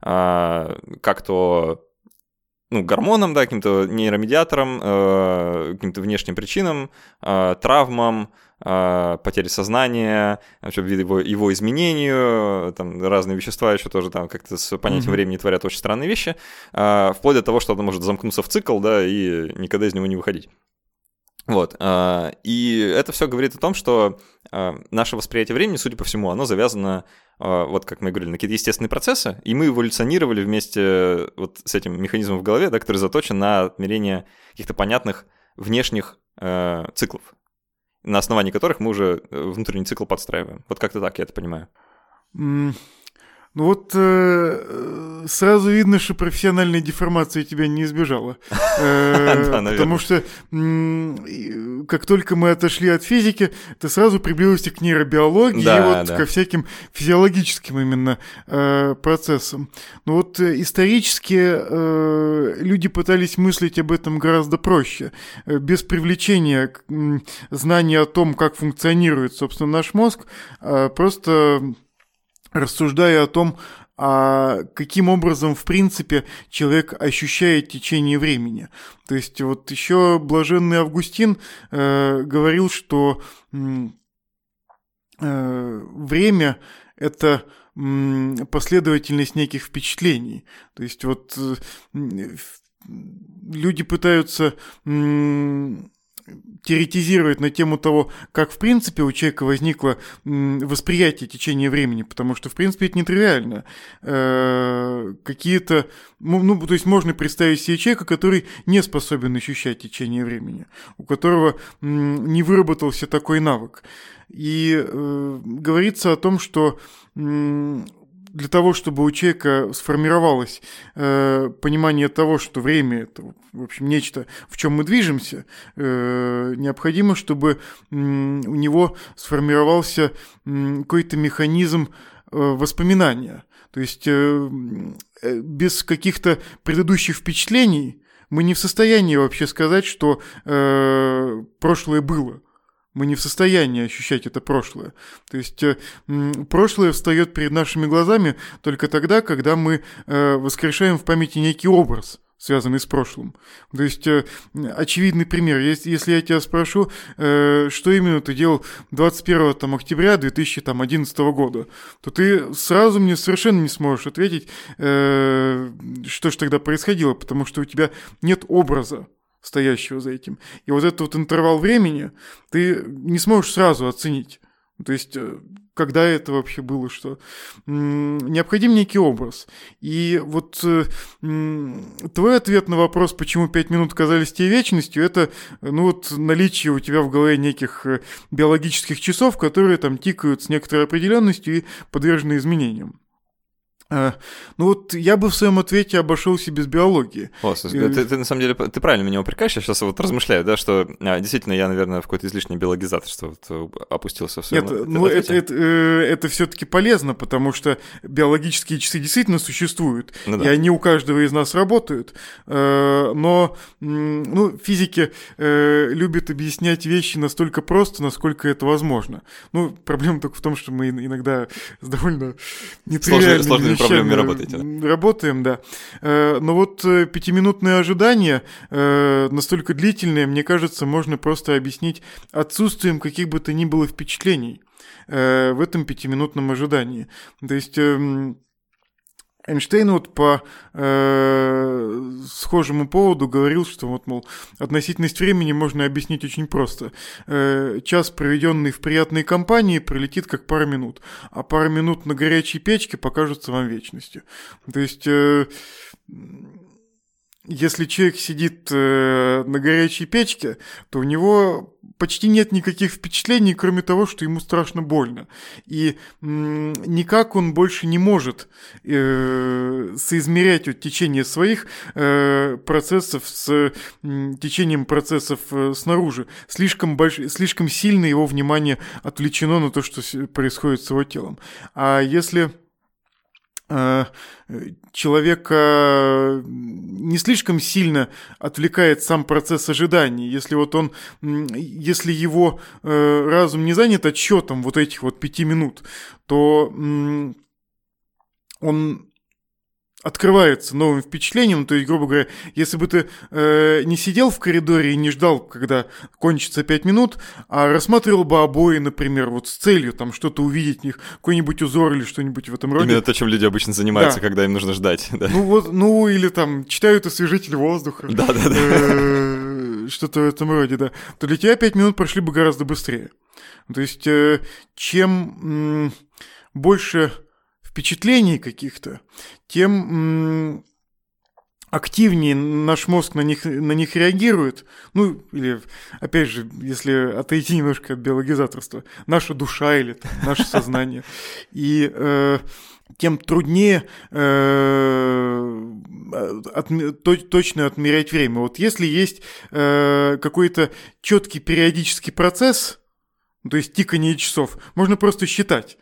Как то ну, гормонам, да, каким-то нейромедиаторам, э, каким-то внешним причинам, э, травмам, э, потере сознания, вообще его, его изменению, там разные вещества еще тоже там как-то с понятием mm-hmm. времени творят очень странные вещи, э, вплоть до того, что оно может замкнуться в цикл, да, и никогда из него не выходить. Вот. А, и это все говорит о том, что а, наше восприятие времени, судя по всему, оно завязано, а, вот как мы говорили, на какие-то естественные процессы, и мы эволюционировали вместе вот с этим механизмом в голове, да, который заточен на отмерение каких-то понятных внешних циклов, на основании которых мы уже э, внутренний цикл подстраиваем. Вот как-то так я это понимаю. Ну вот э, сразу видно, что профессиональная деформация тебя не избежала. Э, потому что как только мы отошли от физики, ты сразу приблизился к нейробиологии и вот ко всяким физиологическим именно э, процессам. Ну вот исторически люди пытались мыслить об этом гораздо проще, без привлечения знания о том, как функционирует, собственно, наш мозг, а просто рассуждая о том, а каким образом, в принципе, человек ощущает течение времени. То есть вот еще блаженный Августин э, говорил, что э, время – это последовательность неких впечатлений. То есть вот э, люди пытаются теоретизировать на тему того, как в принципе у человека возникло восприятие течения времени, потому что в принципе это нетривиально. Э, какие-то, ну, ну, то есть можно представить себе человека, который не способен ощущать течение времени, у которого не выработался такой навык. И э, говорится о том, что для того, чтобы у человека сформировалось э, понимание того, что время это, в общем, нечто, в чем мы движемся, э, необходимо, чтобы э, у него сформировался э, какой-то механизм э, воспоминания. То есть э, э, без каких-то предыдущих впечатлений мы не в состоянии вообще сказать, что э, прошлое было мы не в состоянии ощущать это прошлое. То есть э, прошлое встает перед нашими глазами только тогда, когда мы э, воскрешаем в памяти некий образ связанный с прошлым. То есть, э, очевидный пример. Если, если я тебя спрошу, э, что именно ты делал 21 там, октября 2011 года, то ты сразу мне совершенно не сможешь ответить, э, что же тогда происходило, потому что у тебя нет образа стоящего за этим. И вот этот вот интервал времени ты не сможешь сразу оценить. То есть, э, когда это вообще было, что необходим некий образ. И вот э, твой ответ на вопрос, почему пять минут казались тебе вечностью, это ну вот наличие у тебя в голове неких э, биологических часов, которые там тикают с некоторой определенностью и подвержены изменениям. А, ну вот я бы в своем ответе обошелся без биологии. О, слушай, ты, ты на самом деле ты правильно меня упрекаешь, я сейчас вот размышляю, да, что а, действительно я, наверное, в какое-то излишнее биологизаторство вот, э, опустился в своем Нет, ну это, это, э, это все-таки полезно, потому что биологические часы действительно существуют, ну, да. и они у каждого из нас работают, э, но ну, физики любят объяснять вещи настолько просто, насколько это возможно. Ну, проблема только в том, что мы иногда с довольно нетривиальными проблемами работаете. Работаем, да. Э, но вот э, пятиминутное ожидание, э, настолько длительное, мне кажется, можно просто объяснить отсутствием каких бы то ни было впечатлений в этом пятиминутном ожидании. То есть эм, Эйнштейн вот по э, схожему поводу говорил, что вот, мол, относительность времени можно объяснить очень просто. Э, час, проведенный в приятной компании, пролетит как пара минут, а пара минут на горячей печке покажутся вам вечностью. То есть... Э, если человек сидит э, на горячей печке, то у него почти нет никаких впечатлений, кроме того, что ему страшно больно. И никак он больше не может э, соизмерять вот, течение своих э, процессов с течением процессов снаружи. Слишком, больш... слишком сильно его внимание отвлечено на то, что происходит с его телом. А если человека не слишком сильно отвлекает сам процесс ожидания. Если вот он, если его э, разум не занят отсчетом вот этих вот пяти минут, то он открывается новым впечатлением. То есть, грубо говоря, если бы ты э, не сидел в коридоре и не ждал, когда кончится пять минут, а рассматривал бы обои, например, вот с целью там что-то увидеть в них, какой-нибудь узор или что-нибудь в этом роде. Именно то, чем люди обычно занимаются, да. когда им нужно ждать. Да. Ну вот, ну или там читают освежитель воздуха. Да-да-да. Э, что-то в этом роде, да. То для тебя пять минут прошли бы гораздо быстрее. То есть, э, чем больше впечатлений каких-то, тем активнее наш мозг на них, на них реагирует. Ну, или, опять же, если отойти немножко от биологизаторства, наша душа или там, наше сознание. И э, тем труднее э, от, то, точно отмерять время. Вот если есть э, какой-то четкий периодический процесс, то есть тикание часов, можно просто считать.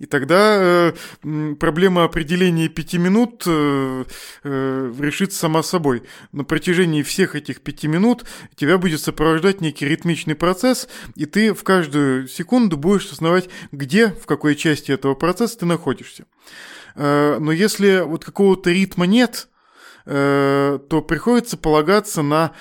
И тогда э, проблема определения пяти минут э, э, решится сама собой. На протяжении всех этих пяти минут тебя будет сопровождать некий ритмичный процесс, и ты в каждую секунду будешь осознавать, где, в какой части этого процесса ты находишься. Э, но если вот какого-то ритма нет, то приходится полагаться на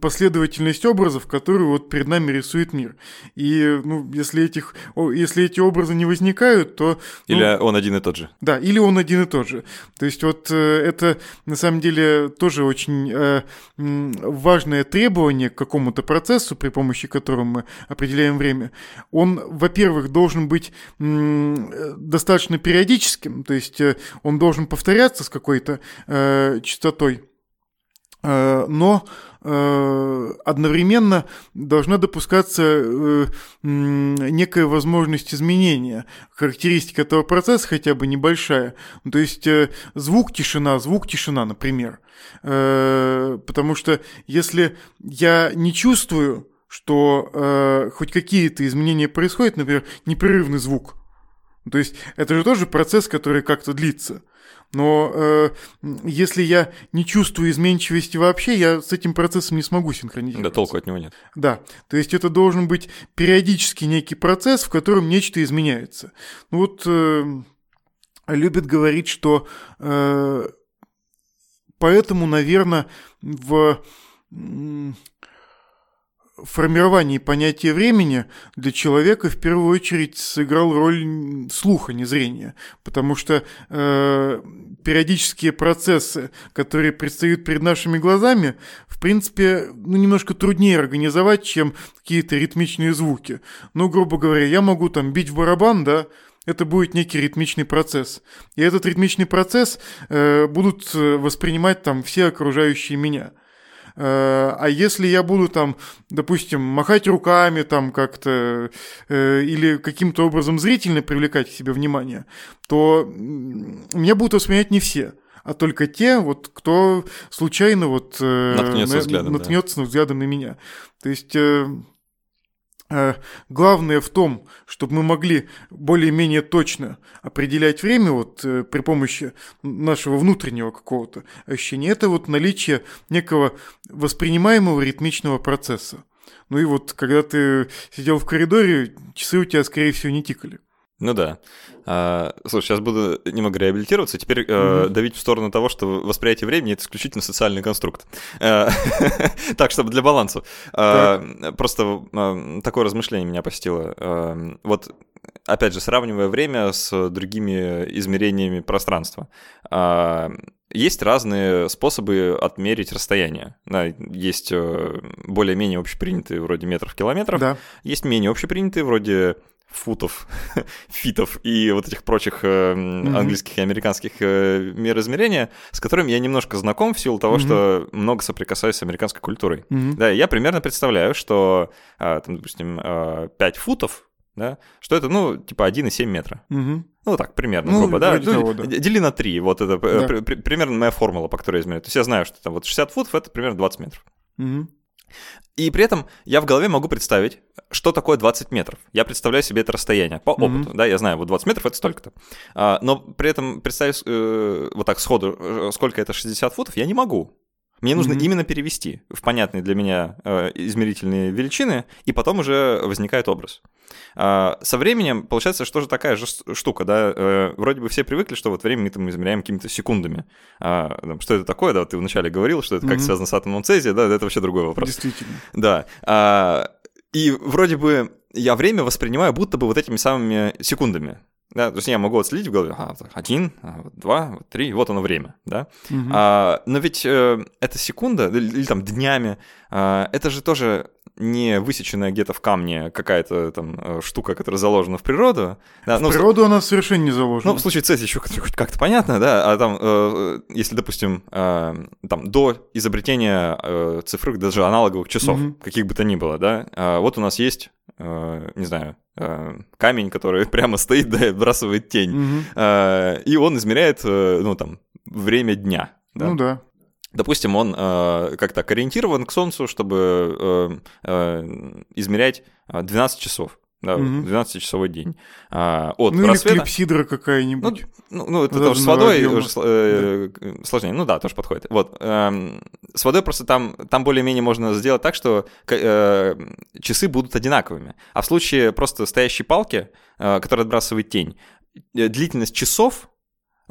последовательность образов, которые вот перед нами рисует мир. И ну, если, этих, если эти образы не возникают, то... Ну, или он один и тот же. Да, или он один и тот же. То есть вот э, это на самом деле тоже очень э, важное требование к какому-то процессу, при помощи которого мы определяем время. Он, во-первых, должен быть достаточно периодическим, то есть он должен повторяться с какой-то э, частотой, э, но э, одновременно должна допускаться э, некая возможность изменения характеристик этого процесса, хотя бы небольшая. То есть звук тишина, звук тишина, например. Потому что если я не чувствую, что хоть какие-то изменения происходят, например, непрерывный звук, то есть это же тоже процесс, который как-то длится. Но э, если я не чувствую изменчивости вообще, я с этим процессом не смогу синхронизироваться. Да, толку от него нет. Да, то есть это должен быть периодически некий процесс, в котором нечто изменяется. Ну вот э, любят говорить, что э, поэтому, наверное, в формировании понятия времени для человека в первую очередь сыграл роль слуха, не зрения, потому что э, периодические процессы, которые предстают перед нашими глазами, в принципе, ну, немножко труднее организовать, чем какие-то ритмичные звуки. Ну, грубо говоря, я могу там бить в барабан, да, это будет некий ритмичный процесс. И этот ритмичный процесс э, будут э, воспринимать там все окружающие меня. Э, а если я буду там, допустим, махать руками там как-то э, или каким-то образом зрительно привлекать к себе внимание, то меня будут воспринимать не все а только те, вот, кто случайно вот э, наткнется, на, взглядом, наткнется да. взглядом на меня. То есть Э, главное в том, чтобы мы могли более-менее точно определять время вот э, при помощи нашего внутреннего какого-то ощущения, это вот наличие некого воспринимаемого ритмичного процесса. Ну и вот когда ты сидел в коридоре, часы у тебя, скорее всего, не тикали. Ну да. А, слушай, сейчас буду немного реабилитироваться. Теперь mm-hmm. э, давить в сторону того, что восприятие времени это исключительно социальный конструкт. Э, так, чтобы для баланса. Э, просто э, такое размышление меня посетило. Вот, опять же, сравнивая время с другими измерениями пространства. Есть разные способы отмерить расстояние. Да, есть более-менее общепринятые, вроде метров, километров. Да. Есть менее общепринятые, вроде футов, фитов и вот этих прочих э, mm-hmm. английских и американских э, мер измерения, с которыми я немножко знаком в силу того, mm-hmm. что много соприкасаюсь с американской культурой. Mm-hmm. Да, я примерно представляю, что, э, там, допустим, э, 5 футов, да, что это, ну, типа 1,7 метра. Mm-hmm. Ну, так, примерно, ну, грубо, да? Ну, того, да. Дели на 3, вот это э, да. при, примерно моя формула, по которой я измеряю. То есть я знаю, что там вот 60 футов — это примерно 20 метров. Mm-hmm. И при этом я в голове могу представить, что такое 20 метров. Я представляю себе это расстояние по опыту, mm-hmm. да, я знаю, вот 20 метров это столько-то. А, но при этом представить э, вот так сходу, э, сколько это 60 футов, я не могу. Мне нужно mm-hmm. именно перевести в понятные для меня э, измерительные величины, и потом уже возникает образ. А, со временем получается, что же такая же штука, да, э, вроде бы все привыкли, что вот время мы там измеряем какими-то секундами. А, что это такое, да, ты вначале говорил, что это как mm-hmm. связано с атомом цезия, да, это вообще другой вопрос. Действительно. Да. А, и вроде бы я время воспринимаю будто бы вот этими самыми секундами. Да, то есть я могу отследить в голове, ага, один, два, три, вот оно время, да. Угу. А, но ведь э, эта секунда, или, или там днями, э, это же тоже не высеченная где-то в камне какая-то там э, штука, которая заложена в природу. Да, в ну, природу она совершенно не заложена. Ну, в случае цезия еще хоть как-то понятно, да, а там, э, если, допустим, э, там до изобретения э, цифровых, даже аналоговых часов, угу. каких бы то ни было, да, э, вот у нас есть, э, не знаю, э, камень, который прямо стоит, да, и отбрасывает тень, угу. э, и он измеряет, э, ну, там, время дня. Да? Ну да. Допустим, он э, как то ориентирован к Солнцу, чтобы э, э, измерять 12 э, часов. Да, угу. 12-часовой день. А, от ну, рассвета... или клипсидра какая-нибудь. Ну, ну, ну это тоже с водой уже, э, да. сложнее. Ну да, тоже подходит. Вот. Э, с водой просто там, там более-менее можно сделать так, что э, часы будут одинаковыми. А в случае просто стоящей палки, э, которая отбрасывает тень, э, длительность часов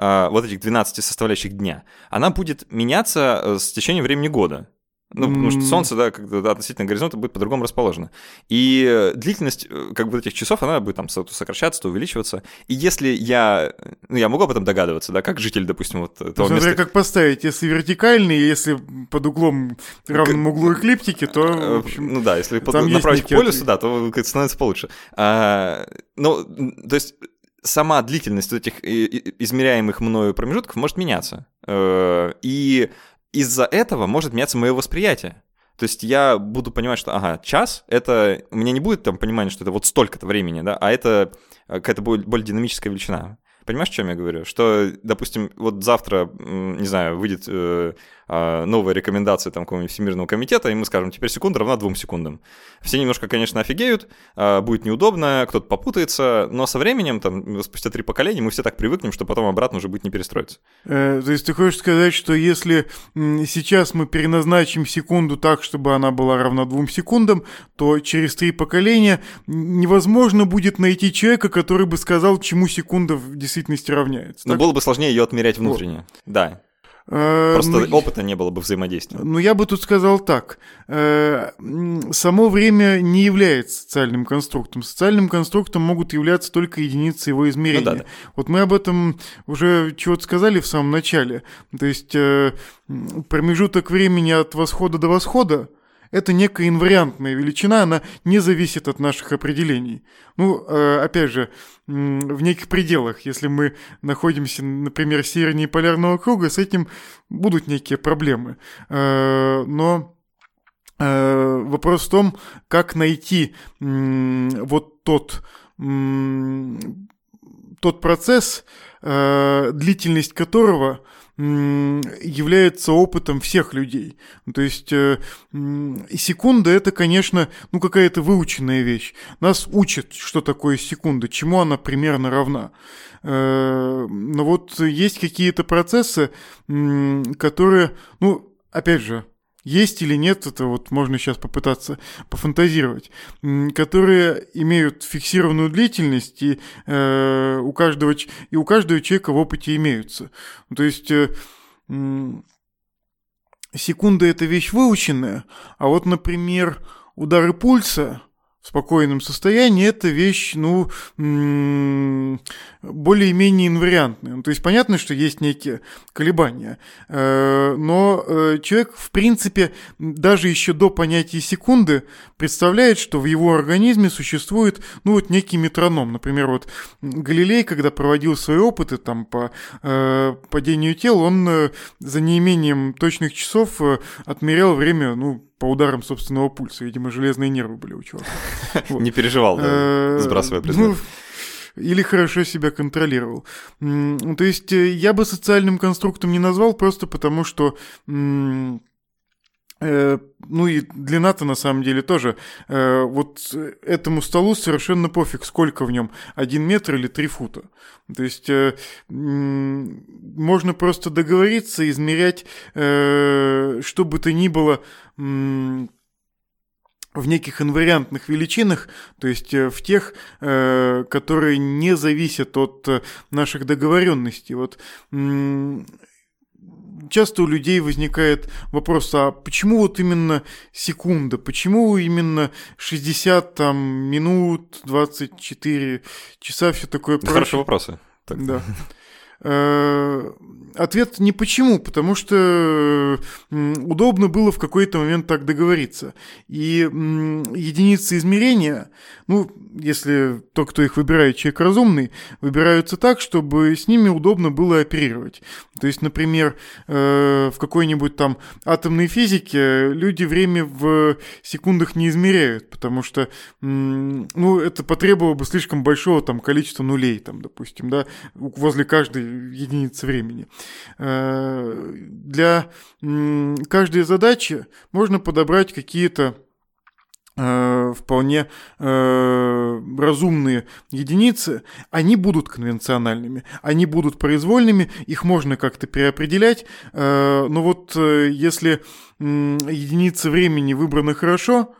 вот этих 12 составляющих дня, она будет меняться с течением времени года. Ну, потому что Солнце, да, как относительно горизонта будет по-другому расположено. И э, длительность э, как бы этих часов, она будет там сокращаться, то увеличиваться. И если я... Ну, я могу об этом догадываться, да, как житель, допустим, вот того Смотря места... как поставить. Если вертикальный, если под углом равным углу эклиптики, то, в э, общем, Ну да, если под, направить к полюсу, да, то становится получше. А, ну, то есть сама длительность этих измеряемых мною промежутков может меняться. И из-за этого может меняться мое восприятие. То есть я буду понимать, что, ага, час, это... У меня не будет там понимания, что это вот столько-то времени, да, а это э, какая-то более динамическая величина. Понимаешь, о чем я говорю? Что, допустим, вот завтра, не знаю, выйдет э, а, новая рекомендация там какого-нибудь Всемирного комитета, и мы скажем, теперь секунда равна двум секундам. Все немножко, конечно, офигеют, а, будет неудобно, кто-то попутается, но со временем, там, спустя три поколения, мы все так привыкнем, что потом обратно уже будет не перестроиться. Э, то есть ты хочешь сказать, что если сейчас мы переназначим секунду так, чтобы она была равна двум секундам, то через три поколения невозможно будет найти человека, который бы сказал, чему секунда в действительности равняется. Но так? было бы сложнее ее отмерять внутренне. Вот. Да. Э, Просто ну, опыта не было бы взаимодействия. Ну, я бы тут сказал так. Э, само время не является социальным конструктом. Социальным конструктом могут являться только единицы его измерения. Ну, да, да. Вот мы об этом уже чего-то сказали в самом начале. То есть э, промежуток времени от восхода до восхода это некая инвариантная величина, она не зависит от наших определений. Ну, э, опять же, в неких пределах, если мы находимся, например, севернее полярного круга, с этим будут некие проблемы. Э, но э, вопрос в том, как найти вот тот тот процесс, длительность которого является опытом всех людей. То есть э, секунда это, конечно, ну какая-то выученная вещь. Нас учат, что такое секунда, чему она примерно равна. Э, но вот есть какие-то процессы, которые, ну, опять же, есть или нет, это вот можно сейчас попытаться пофантазировать, которые имеют фиксированную длительность и, э, у, каждого, и у каждого человека в опыте имеются. То есть э, секунда – это вещь выученная, а вот, например, удары пульса – спокойном состоянии, это вещь, ну, более-менее инвариантная. Ну, то есть понятно, что есть некие колебания, э, но э, человек, в принципе, даже еще до понятия секунды представляет, что в его организме существует, ну, вот некий метроном. Например, вот Галилей, когда проводил свои опыты там по э, падению тел, он за неимением точных часов отмерял время, ну, по ударам собственного пульса. Видимо, железные нервы были у чувака. Не переживал, э, сбрасывая предмет. Ну, или хорошо себя контролировал. То есть э, я бы социальным конструктом не назвал просто потому, что ну и длина-то на самом деле тоже. Э, вот этому столу совершенно пофиг, сколько в нем, один метр или три фута. То есть э, можно просто договориться, измерять, что бы то ни было в неких инвариантных величинах, то есть в тех, которые не зависят от наших договоренностей. Вот часто у людей возникает вопрос, а почему вот именно секунда, почему именно 60 там, минут, 24 часа, все такое прочее? Хорошие вопросы. Так. Да. Э, ответ не почему, потому что удобно было в какой-то момент так договориться. И единицы измерения, ну, если тот, кто их выбирает, человек разумный, выбираются так, чтобы с ними удобно было оперировать. То есть, например, э, в какой-нибудь там атомной физике люди время в секундах не измеряют, потому что, ну, это потребовало бы слишком большого там количества нулей, там, допустим, да, возле каждой единицы времени. Э, для каждой задачи можно подобрать какие-то э, вполне э, разумные единицы, они будут конвенциональными, они будут произвольными, их можно как-то переопределять, э, но вот э, если единицы времени выбраны хорошо,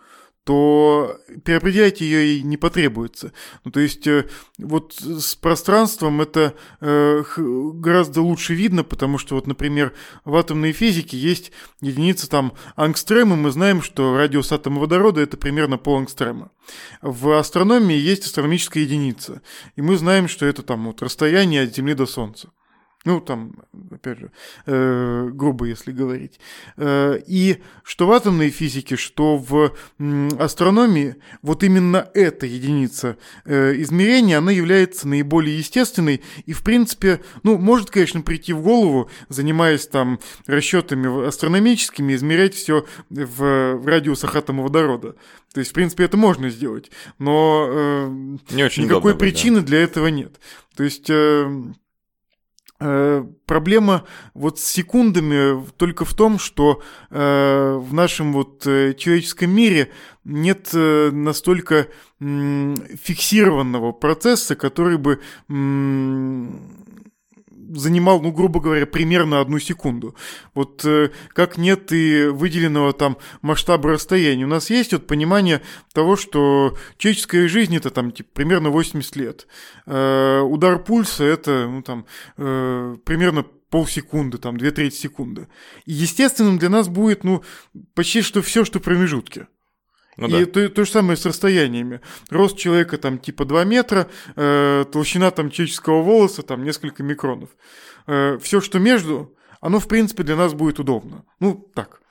то переопределять ее и не потребуется. Ну, то есть э, вот с пространством это э, гораздо лучше видно, потому что вот, например, в атомной физике есть единица там ангстрема, мы знаем, что радиус атома водорода это примерно пол ангстрема. В астрономии есть астрономическая единица, и мы знаем, что это там вот расстояние от Земли до Солнца. Ну, там, опять же, э, грубо если говорить. Э, и что в атомной физике, что в астрономии, вот именно эта единица э, измерения, она является наиболее естественной и, в принципе, ну, может, конечно, прийти в голову, занимаясь там расчетами астрономическими, измерять все в, в радиусах атома водорода. То есть, в принципе, это можно сделать, но э, Не очень никакой причины да. для этого нет. То есть... Э, проблема вот с секундами только в том, что э, в нашем вот э, человеческом мире нет э, настолько э, фиксированного процесса, который бы э, занимал, ну, грубо говоря, примерно одну секунду. Вот э, как нет и выделенного там масштаба расстояния. У нас есть вот понимание того, что человеческая жизнь это там типа, примерно 80 лет. Э, удар пульса это ну, там, э, примерно полсекунды, там, две трети секунды. И естественным для нас будет, ну, почти что все, что в промежутке. Ну, и да. то, то же самое с расстояниями. Рост человека там типа 2 метра, э, толщина там человеческого волоса там несколько микронов. Э, все, что между, оно в принципе для нас будет удобно. Ну, так.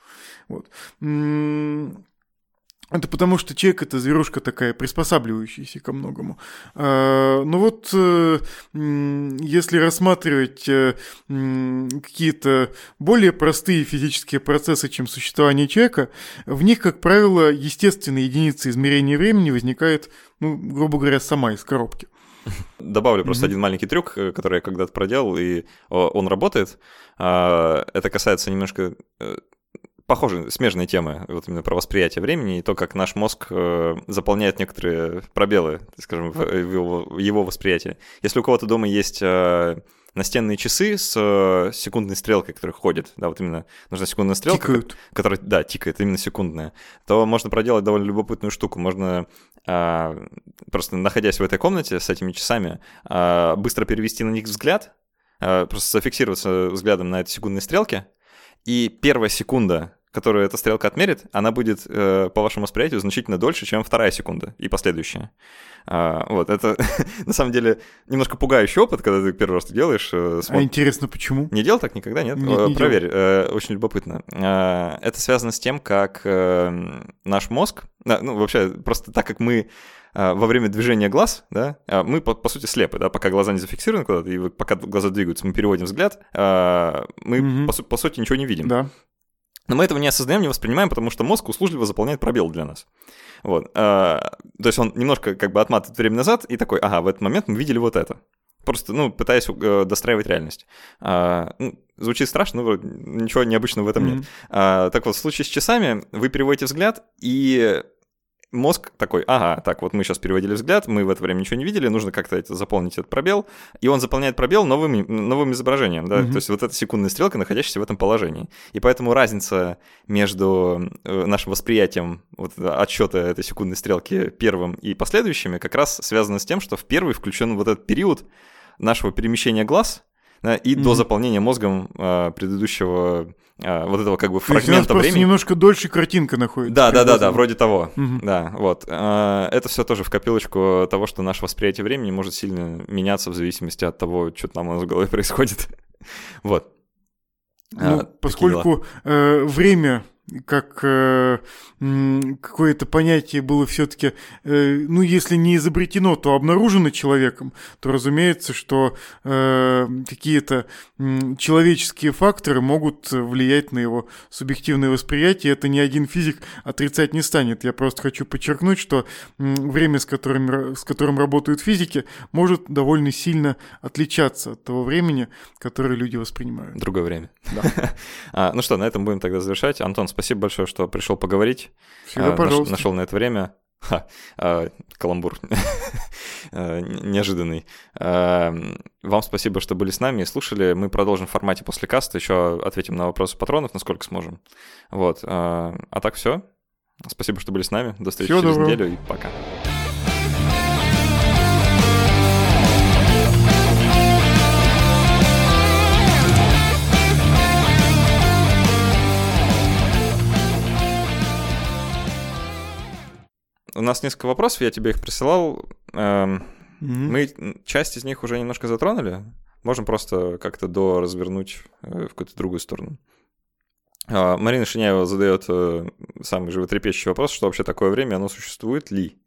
Вот. Это потому, что человек это зверушка такая, приспосабливающаяся ко многому. А, Но ну вот э, если рассматривать э, какие-то более простые физические процессы, чем существование человека, в них, как правило, естественная единица измерения времени возникает, ну, грубо говоря, сама из коробки. Добавлю просто mm-hmm. один маленький трюк, э, который я когда-то проделал, и он работает. А, это касается немножко похожие, смежные темы, вот именно про восприятие времени и то, как наш мозг э, заполняет некоторые пробелы, скажем, в, в, его, в его восприятии. Если у кого-то дома есть э, настенные часы с э, секундной стрелкой, которая ходит, да, вот именно нужна секундная стрелка, Тикают. которая, да, тикает, именно секундная, то можно проделать довольно любопытную штуку. Можно э, просто находясь в этой комнате с этими часами, э, быстро перевести на них взгляд, э, просто зафиксироваться взглядом на этой секундной стрелке, и первая секунда которую эта стрелка отмерит, она будет, э, по вашему восприятию, значительно дольше, чем вторая секунда и последующая. А, вот, это на самом деле немножко пугающий опыт, когда ты первый раз делаешь. Э, смотр... А интересно, почему? Не делал так никогда, нет? нет не Проверь, э, очень любопытно. Э, это связано с тем, как э, наш мозг, ну, вообще, просто так как мы э, во время движения глаз, да, э, мы, по, по сути, слепы, да, пока глаза не зафиксированы куда-то, и пока глаза двигаются, мы переводим взгляд, мы, угу. по, по сути, ничего не видим. Да. Но мы этого не осознаем, не воспринимаем, потому что мозг услужливо заполняет пробел для нас. Вот. А, то есть он немножко как бы отматывает время назад и такой, ага, в этот момент мы видели вот это. Просто, ну, пытаясь э, достраивать реальность. А, ну, звучит страшно, но ничего необычного в этом mm-hmm. нет. А, так вот, в случае с часами вы переводите взгляд, и мозг такой, ага, так, вот мы сейчас переводили взгляд, мы в это время ничего не видели, нужно как-то это, заполнить этот пробел, и он заполняет пробел новым, новым изображением, да, mm-hmm. то есть вот эта секундная стрелка, находящаяся в этом положении. И поэтому разница между э, нашим восприятием вот, отсчета этой секундной стрелки первым и последующими как раз связана с тем, что в первый включен вот этот период нашего перемещения глаз, да, и mm-hmm. до заполнения мозгом э, предыдущего вот этого как бы фрагмента времени. немножко дольше картинка находится. Да, да, да, да, вроде того. Mm-hmm. Да, вот. Э, это все тоже в копилочку того, что наше восприятие времени может сильно меняться в зависимости от того, что там у нас в голове происходит. вот. Ну, а, поскольку э, время как э, какое-то понятие было все-таки, э, ну, если не изобретено, то обнаружено человеком, то разумеется, что э, какие-то э, человеческие факторы могут влиять на его субъективное восприятие. Это ни один физик отрицать не станет. Я просто хочу подчеркнуть, что э, время, с которым, с которым работают физики, может довольно сильно отличаться от того времени, которое люди воспринимают. Другое время. Да. а, ну что, на этом будем тогда завершать. Антон, спасибо большое, что пришел поговорить. Всегда, а, пожалуйста. Нашел на это время. Ха, а, каламбур а, неожиданный. А, вам спасибо, что были с нами и слушали. Мы продолжим в формате после каста, еще ответим на вопросы патронов, насколько сможем. Вот. А, а так все. Спасибо, что были с нами. До встречи Всего через доброго. неделю и пока. У нас несколько вопросов, я тебе их присылал. Эм, mm-hmm. Мы часть из них уже немножко затронули. Можем просто как-то до развернуть э, в какую-то другую сторону. А, Марина Шиняева задает э, самый животрепещущий вопрос, что вообще такое время, оно существует ли?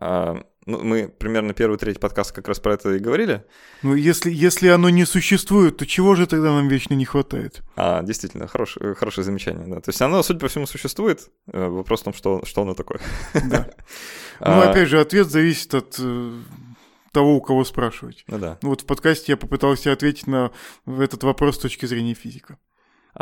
А, ну, мы примерно первый, третий подкаст как раз про это и говорили. Ну, если, если оно не существует, то чего же тогда нам вечно не хватает? А, действительно, хорош, хорошее замечание, да. То есть оно, судя по всему, существует. Э, вопрос в том, что, что оно такое. Да. Ну, опять же, ответ зависит от э, того, у кого спрашивать. Ну да. Вот в подкасте я попытался ответить на этот вопрос с точки зрения физика.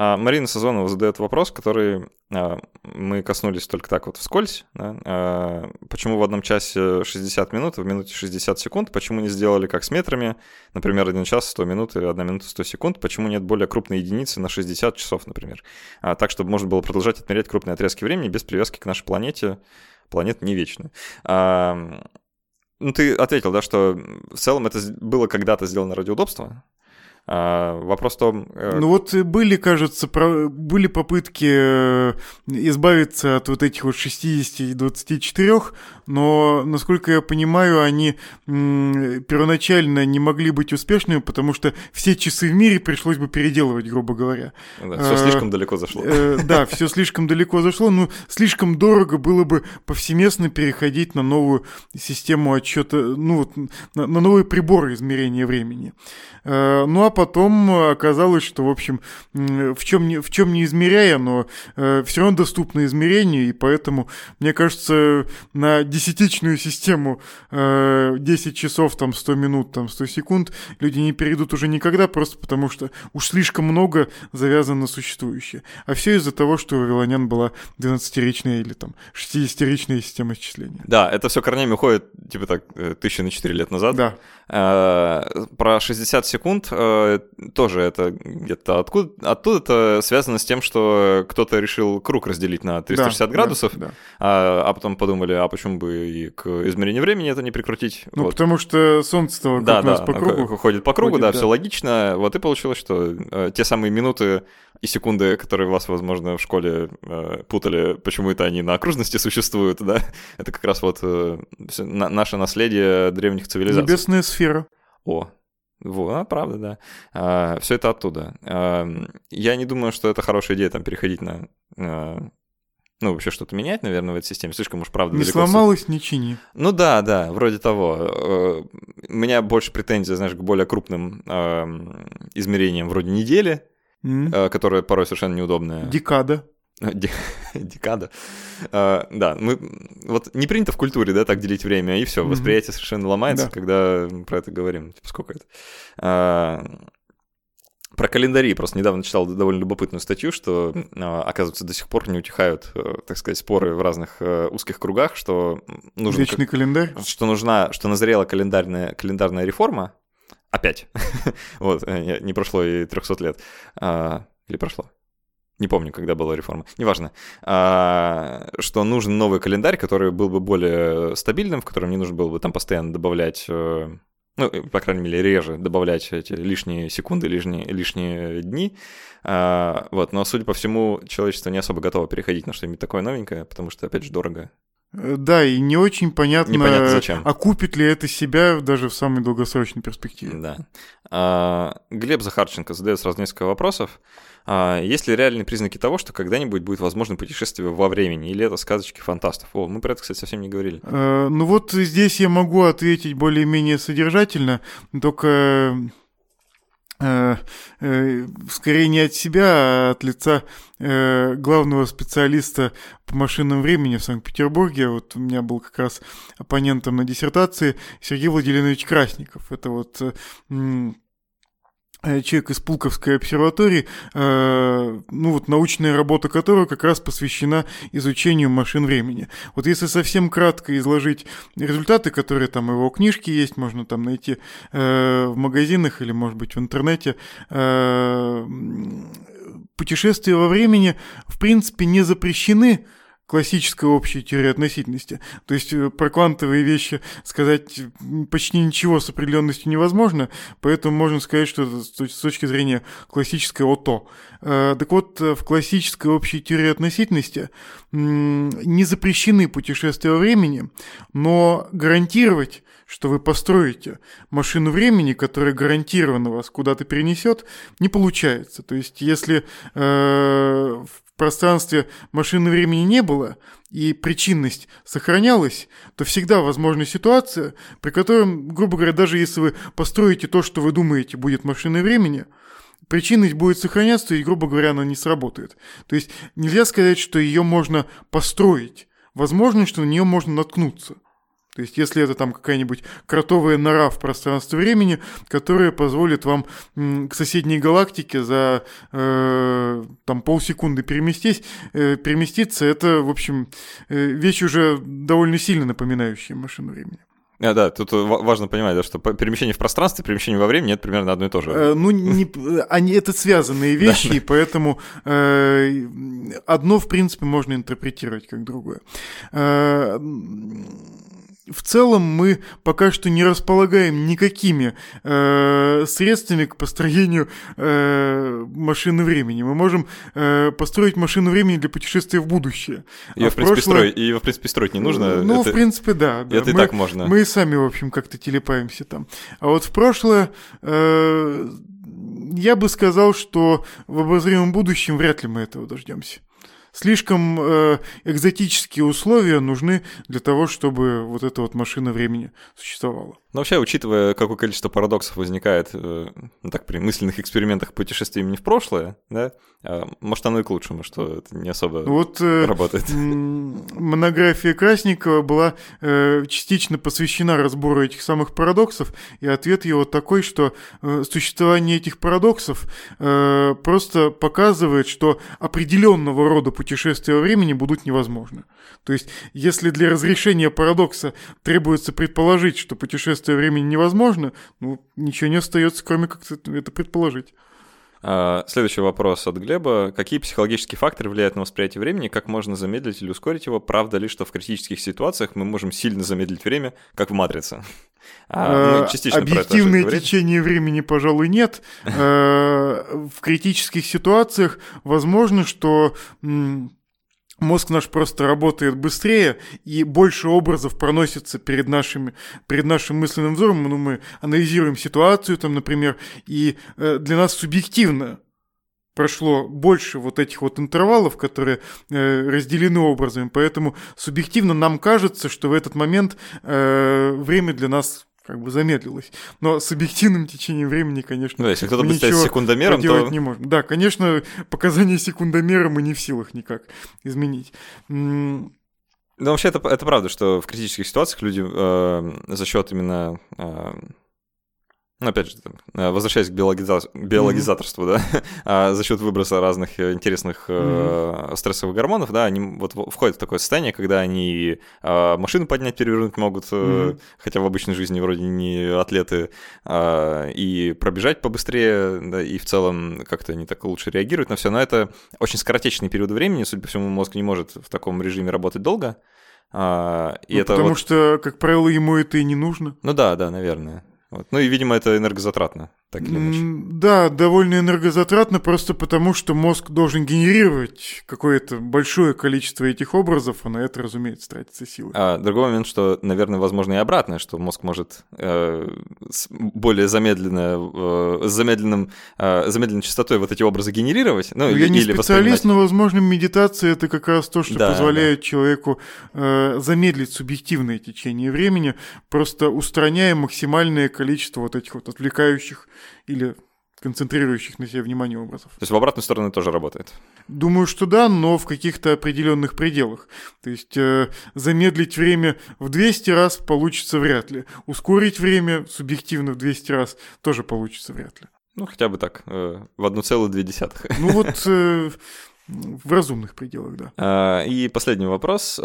А, Марина Сазонова задает вопрос, который а, мы коснулись только так вот вскользь. Да? А, почему в одном часе 60 минут, в минуте 60 секунд? Почему не сделали как с метрами? Например, 1 час 100 минут или 1 минута 100 секунд. Почему нет более крупной единицы на 60 часов, например? Так, чтобы можно было продолжать отмерять крупные отрезки времени без привязки к нашей планете. Планета не вечная. Ну, ты ответил, да, что в целом это было когда-то сделано ради удобства, а, вопрос в том... Э, ну вот были, кажется, про... были попытки э, избавиться от вот этих вот 60 и 24, но, насколько я понимаю, они первоначально не могли быть успешными, потому что все часы в мире пришлось бы переделывать, грубо говоря. Да, все а, слишком далеко зашло. Э, да, все слишком далеко зашло, ну, слишком дорого было бы повсеместно переходить на новую систему отчета, ну, вот, на, на новые приборы измерения времени. Ну, а потом оказалось, что, в общем, в чем не, в чем не измеряя, но э, все равно доступно измерению, и поэтому, мне кажется, на десятичную систему э, 10 часов, там, 100 минут, там, 100 секунд люди не перейдут уже никогда, просто потому что уж слишком много завязано на существующее. А все из-за того, что у Вавилонян была 12-речная или там 60-речная система исчисления. Да, это все корнями уходит, типа так, э, тысячи на 4 лет назад. Да. Э, про 60 секунд э, тоже это где-то откуда оттуда это связано с тем, что кто-то решил круг разделить на 360 да, градусов, да, да. А, а потом подумали, а почему бы и к измерению времени это не прикрутить? Ну, вот. потому что солнце-то да, да, по кругу ходит по кругу, ходит, да, да, все логично. Вот и получилось, что э, те самые минуты и секунды, которые вас, возможно, в школе э, путали, почему это они на окружности существуют, да, это как раз вот э, наше наследие древних цивилизаций. Небесная сфера. О, вот, а, правда, да. А, все это оттуда. А, я не думаю, что это хорошая идея там переходить на а, ну, вообще что-то менять, наверное, в этой системе. Слишком уж, правда, Не далеко... сломалось, не чини. Ну да, да, вроде того. Э, у меня больше претензий, знаешь, к более крупным э, измерениям вроде недели, mm. э, которая порой совершенно неудобная. Декада. Декада. Uh, да, мы вот не принято в культуре, да, так делить время, и все, mm-hmm. восприятие совершенно ломается, да. когда про это говорим. Типа, сколько это? Uh, про календари просто недавно читал довольно любопытную статью, что, оказывается, до сих пор не утихают, э, так сказать, споры в разных э, узких кругах, что нужно... Вечный календарь? Что нужна, что назрела календарная, календарная реформа, опять, вот, э, не прошло и 300 лет, или прошло? не помню, когда была реформа, неважно, а, что нужен новый календарь, который был бы более стабильным, в котором не нужно было бы там постоянно добавлять, э, ну, по крайней мере, реже добавлять эти лишние секунды, лишние, лишние дни. А, вот, но, судя по всему, человечество не особо готово переходить на что-нибудь такое новенькое, потому что, опять же, дорого. Э, да, и не очень понятно, Непонятно зачем. окупит ли это себя даже в самой долгосрочной перспективе. Да. А, Глеб Захарченко задает сразу несколько вопросов. А, есть ли реальные признаки того, что когда-нибудь будет возможно путешествие во времени, или это сказочки фантастов? О, мы про это, кстати, совсем не говорили. Э, ну вот здесь я могу ответить более-менее содержательно, только скорее не от себя, а от лица э, главного специалиста по машинному времени в Санкт-Петербурге. Вот у меня был как раз оппонентом на диссертации Сергей Владимирович Красников. Это вот э, Э, человек из Пулковской обсерватории, э, ну вот научная работа которого как раз посвящена изучению машин времени. Вот если совсем кратко изложить результаты, которые там его книжки есть, можно там найти э, в магазинах или, может быть, в интернете, путешествия во времени, в принципе, не запрещены, классическая общая теория относительности. То есть э, про квантовые вещи сказать почти ничего с определенностью невозможно, поэтому можно сказать, что с точки зрения классической ОТО. Э, так вот, в классической общей теории относительности не запрещены путешествия во времени, но гарантировать что вы построите машину времени, которая гарантированно вас куда-то перенесет, не получается. То есть, если э, пространстве машины времени не было, и причинность сохранялась, то всегда возможна ситуация, при которой, грубо говоря, даже если вы построите то, что вы думаете будет машиной времени, причинность будет сохраняться, и, грубо говоря, она не сработает. То есть нельзя сказать, что ее можно построить. Возможно, что на нее можно наткнуться – то есть, если это там какая-нибудь кротовая нора в пространстве времени, которая позволит вам к соседней галактике за э, там полсекунды переместись, э, переместиться, это, в общем, э, вещь уже довольно сильно напоминающая машину времени. А, да, тут важно понимать, да, что перемещение в пространстве, перемещение во времени это примерно одно и то же. Э, ну, не, они это связанные вещи, и поэтому э, одно, в принципе, можно интерпретировать как другое. Э, в целом мы пока что не располагаем никакими э, средствами к построению э, машины времени. Мы можем э, построить машину времени для путешествия в будущее. Ее, а в, принципе, прошлое... строить, ее в принципе, строить не нужно. Ну, это... в принципе, да. да. Это мы, и так можно. Мы и сами, в общем, как-то телепаемся там. А вот в прошлое... Э, я бы сказал, что в обозримом будущем вряд ли мы этого дождемся. Слишком э, экзотические условия нужны для того, чтобы вот эта вот машина времени существовала. Но вообще, учитывая, какое количество парадоксов возникает э, ну, так, при мысленных экспериментах путешествий именно в прошлое, да, э, может, оно и к лучшему, что это не особо вот, э, работает. Монография Красникова была э, частично посвящена разбору этих самых парадоксов, и ответ его такой, что э, существование этих парадоксов э, просто показывает, что определенного рода путешествия во времени будут невозможны. То есть, если для разрешения парадокса требуется предположить, что путешествие времени невозможно, ну, ничего не остается, кроме как это предположить. А, следующий вопрос от Глеба. Какие психологические факторы влияют на восприятие времени? Как можно замедлить или ускорить его? Правда ли, что в критических ситуациях мы можем сильно замедлить время, как в «Матрице»? А, ну, частично Объективное течение времени, пожалуй, нет. Э, в критических ситуациях возможно, что мозг наш просто работает быстрее, и больше образов проносится перед, нашими, перед нашим мысленным взором. Ну, мы анализируем ситуацию, там, например, и э, для нас субъективно прошло больше вот этих вот интервалов, которые э, разделены образами, поэтому субъективно нам кажется, что в этот момент э, время для нас как бы замедлилось. Но с объективным течением времени, конечно, да, если кто-то будет стоять секундомером, то... не можем. Да, конечно, показания секундомера мы не в силах никак изменить. Ну, вообще, это, это правда, что в критических ситуациях люди э, за счет именно э, ну, опять же, э, возвращаясь к биологиза... биологизаторству, mm-hmm. да, а за счет выброса разных э, интересных mm-hmm. стрессовых гормонов, да, они вот входят в такое состояние, когда они а, машину поднять, перевернуть могут, mm-hmm. хотя в обычной жизни вроде не атлеты, а, и пробежать побыстрее, да, и в целом как-то они так лучше реагируют на все. Но это очень скоротечный период времени, судя по всему, мозг не может в таком режиме работать долго. А, и ну, это потому вот... что, как правило, ему это и не нужно. Ну да, да, наверное. Вот. Ну и, видимо, это энергозатратно так или иначе. Да, довольно энергозатратно, просто потому что мозг должен генерировать какое-то большое количество этих образов, а на это, разумеется, тратится силы. А другой момент, что, наверное, возможно и обратное, что мозг может э, более замедленно, э, с замедленным, э, замедленной частотой вот эти образы генерировать. Ну, Я или, не специалист, но, возможно, медитация — это как раз то, что да, позволяет да. человеку э, замедлить субъективное течение времени, просто устраняя максимальное количество вот этих вот отвлекающих или концентрирующих на себе внимание образов. То есть в обратную сторону тоже работает? Думаю, что да, но в каких-то определенных пределах. То есть э, замедлить время в 200 раз получится вряд ли. Ускорить время субъективно в 200 раз тоже получится вряд ли. Ну, хотя бы так, э, в 1,2. Ну вот э, в разумных пределах, да. А, и последний вопрос.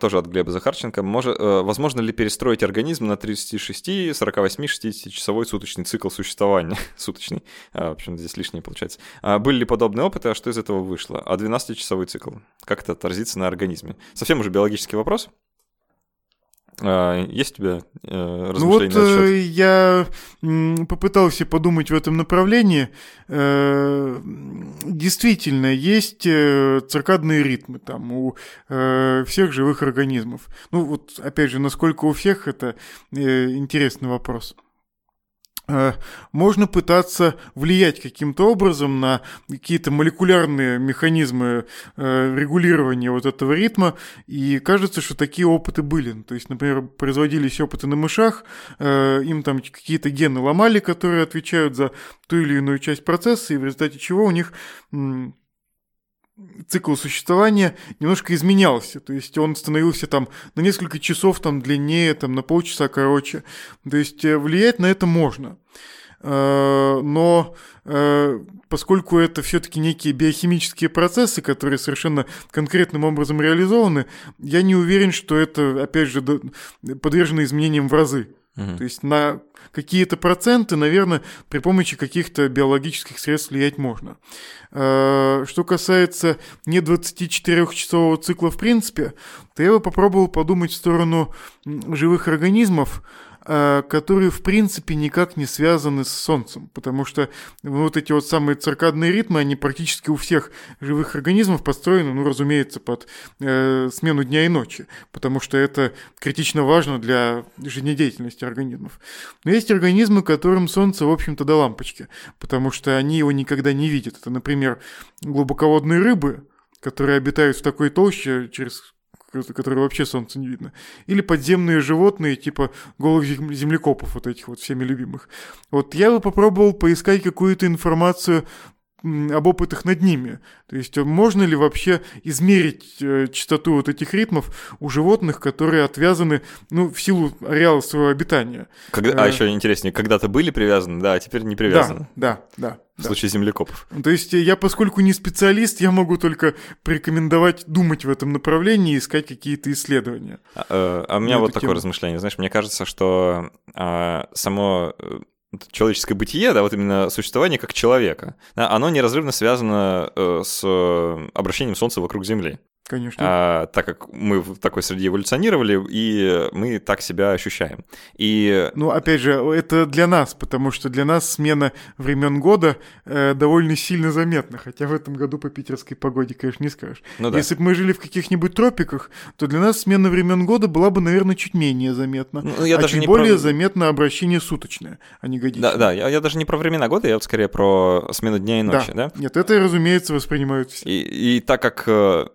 Тоже от Глеба Захарченко. Может, э, возможно ли перестроить организм на 36, 48, 60 часовой суточный цикл существования? Суточный. А, в общем, здесь лишнее получается. А были ли подобные опыты, а что из этого вышло? А 12-часовой цикл? Как это отразится на организме? Совсем уже биологический вопрос. А, есть у тебя э, размышления Ну вот э, я попытался подумать в этом направлении. Э, действительно, есть э, циркадные ритмы там у э, всех живых организмов. Ну вот, опять же, насколько у всех, это э, интересный вопрос. Э, можно пытаться влиять каким-то образом на какие-то молекулярные механизмы э, регулирования вот этого ритма, и кажется, что такие опыты были. То есть, например, производились опыты на мышах, э, им там какие-то гены ломали, которые отвечают за ту или иную часть процесса, и в результате чего у них цикл существования немножко изменялся. То есть он становился там на несколько часов там длиннее, там на полчаса короче. То есть э, влиять на это можно. Э, но э, поскольку это все-таки некие биохимические процессы, которые совершенно конкретным образом реализованы, я не уверен, что это, опять же, подвержено изменениям в разы. Угу. То есть на какие-то проценты, наверное, при помощи каких-то биологических средств влиять можно. Э, что касается не 24-часового цикла в принципе, то я бы попробовал подумать в сторону живых организмов, которые в принципе никак не связаны с Солнцем, потому что вот эти вот самые циркадные ритмы, они практически у всех живых организмов построены, ну, разумеется, под э, смену дня и ночи, потому что это критично важно для жизнедеятельности организмов. Но есть организмы, которым Солнце, в общем-то, до лампочки, потому что они его никогда не видят. Это, например, глубоководные рыбы, которые обитают в такой толще, через которые вообще солнца не видно. Или подземные животные, типа голых землекопов, вот этих вот всеми любимых. Вот я бы попробовал поискать какую-то информацию об опытах над ними. То есть э, можно ли вообще измерить э, частоту вот этих ритмов у животных, которые отвязаны, ну, в силу ареала своего обитания. Когда, а э, еще интереснее, когда-то были привязаны, да, а теперь не привязаны. Да, да, да. В да. случае землекопов. То есть я, поскольку не специалист, я могу только порекомендовать думать в этом направлении и искать какие-то исследования. А, а у меня вот такое тему. размышление. Знаешь, мне кажется, что а, само человеческое бытие, да, вот именно существование как человека, да, оно неразрывно связано э, с обращением Солнца вокруг Земли. Конечно. А, так как мы в такой среде эволюционировали, и мы так себя ощущаем. И... Ну, опять же, это для нас, потому что для нас смена времен года э, довольно сильно заметна, хотя в этом году по питерской погоде, конечно, не скажешь. Ну, да. Если бы мы жили в каких-нибудь тропиках, то для нас смена времен года была бы, наверное, чуть менее заметна. Ну, я а даже чуть более про... заметно обращение суточное, а не годичное. Да, да, я, я даже не про времена года, я вот скорее про смену дня и ночи, да? да? Нет, это, разумеется, воспринимают все. И, и так как э,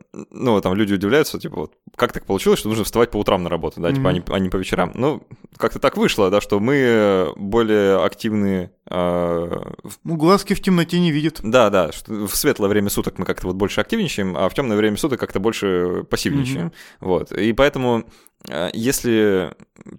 ну, там люди удивляются, типа, вот, как так получилось, что нужно вставать по утрам на работу, да, mm-hmm. типа, а не, а не по вечерам. Ну, как-то так вышло, да, что мы более активны а, ну, глазки в темноте не видят. Да, да. В светлое время суток мы как-то вот больше активничаем, а в темное время суток как-то больше пассивничаем. Mm-hmm. Вот. И поэтому а, если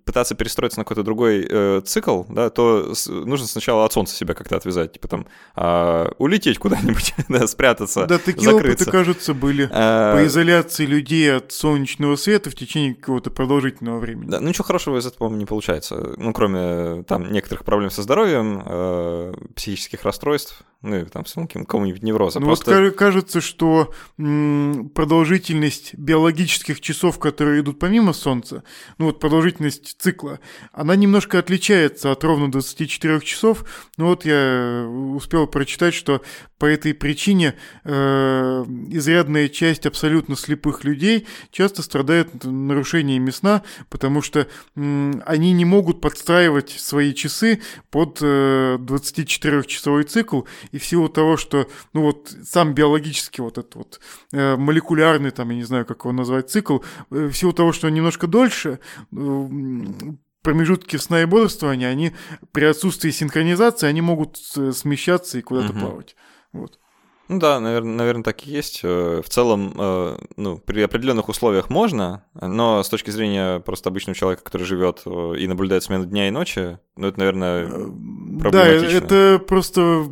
пытаться перестроиться на какой-то другой э, цикл, да, то с, нужно сначала от солнца себя как-то отвязать, типа там э, улететь куда-нибудь, да, спрятаться, Да, такие закрыться. опыты, кажется, были а... по изоляции людей от солнечного света в течение какого-то продолжительного времени. Да, ну ничего хорошего из этого, по-моему, не получается, ну, кроме там некоторых проблем со здоровьем, психических расстройств, ну, или там какого-нибудь невроза. Ну, Просто... вот кажется, что продолжительность биологических часов, которые идут помимо Солнца, ну, вот продолжительность цикла, она немножко отличается от ровно 24 часов. Ну, вот я успел прочитать, что по этой причине э, изрядная часть абсолютно слепых людей часто страдает нарушениями сна, потому что э, они не могут подстраивать свои часы под э, 24-часовой цикл, и в силу того, что, ну вот, сам биологический вот этот вот э, молекулярный, там, я не знаю, как его назвать, цикл, э, в силу того, что он немножко дольше, э, промежутки сна и бодрствования, они при отсутствии синхронизации, они могут э, смещаться и куда-то угу. плавать. Вот. Ну да, наверное, наверное, так и есть. Э, в целом, э, ну, при определенных условиях можно, но с точки зрения просто обычного человека, который живет э, и наблюдает смену дня и ночи, ну, это, наверное, проблематично. Да, это просто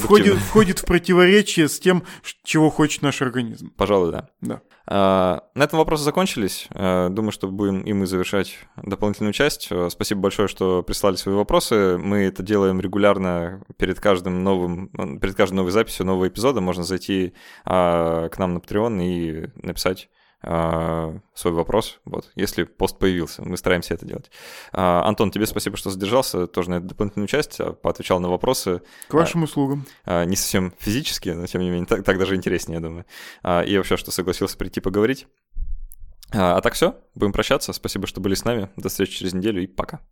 входит, входит в противоречие с тем, чего хочет наш организм. Пожалуй, да. Да. На этом вопросы закончились. Думаю, что будем и мы завершать дополнительную часть. Спасибо большое, что прислали свои вопросы. Мы это делаем регулярно перед каждым новым, перед каждой новой записью нового эпизода. Можно зайти к нам на Patreon и написать а, свой вопрос, вот, если пост появился. Мы стараемся это делать. А, Антон, тебе спасибо, что задержался тоже на эту дополнительную часть, а, поотвечал на вопросы. К вашим услугам. Не совсем физически, но тем не менее, так, так даже интереснее, я думаю. И вообще, что согласился прийти поговорить. А так все, будем прощаться. Спасибо, что были с нами. До встречи через неделю и пока.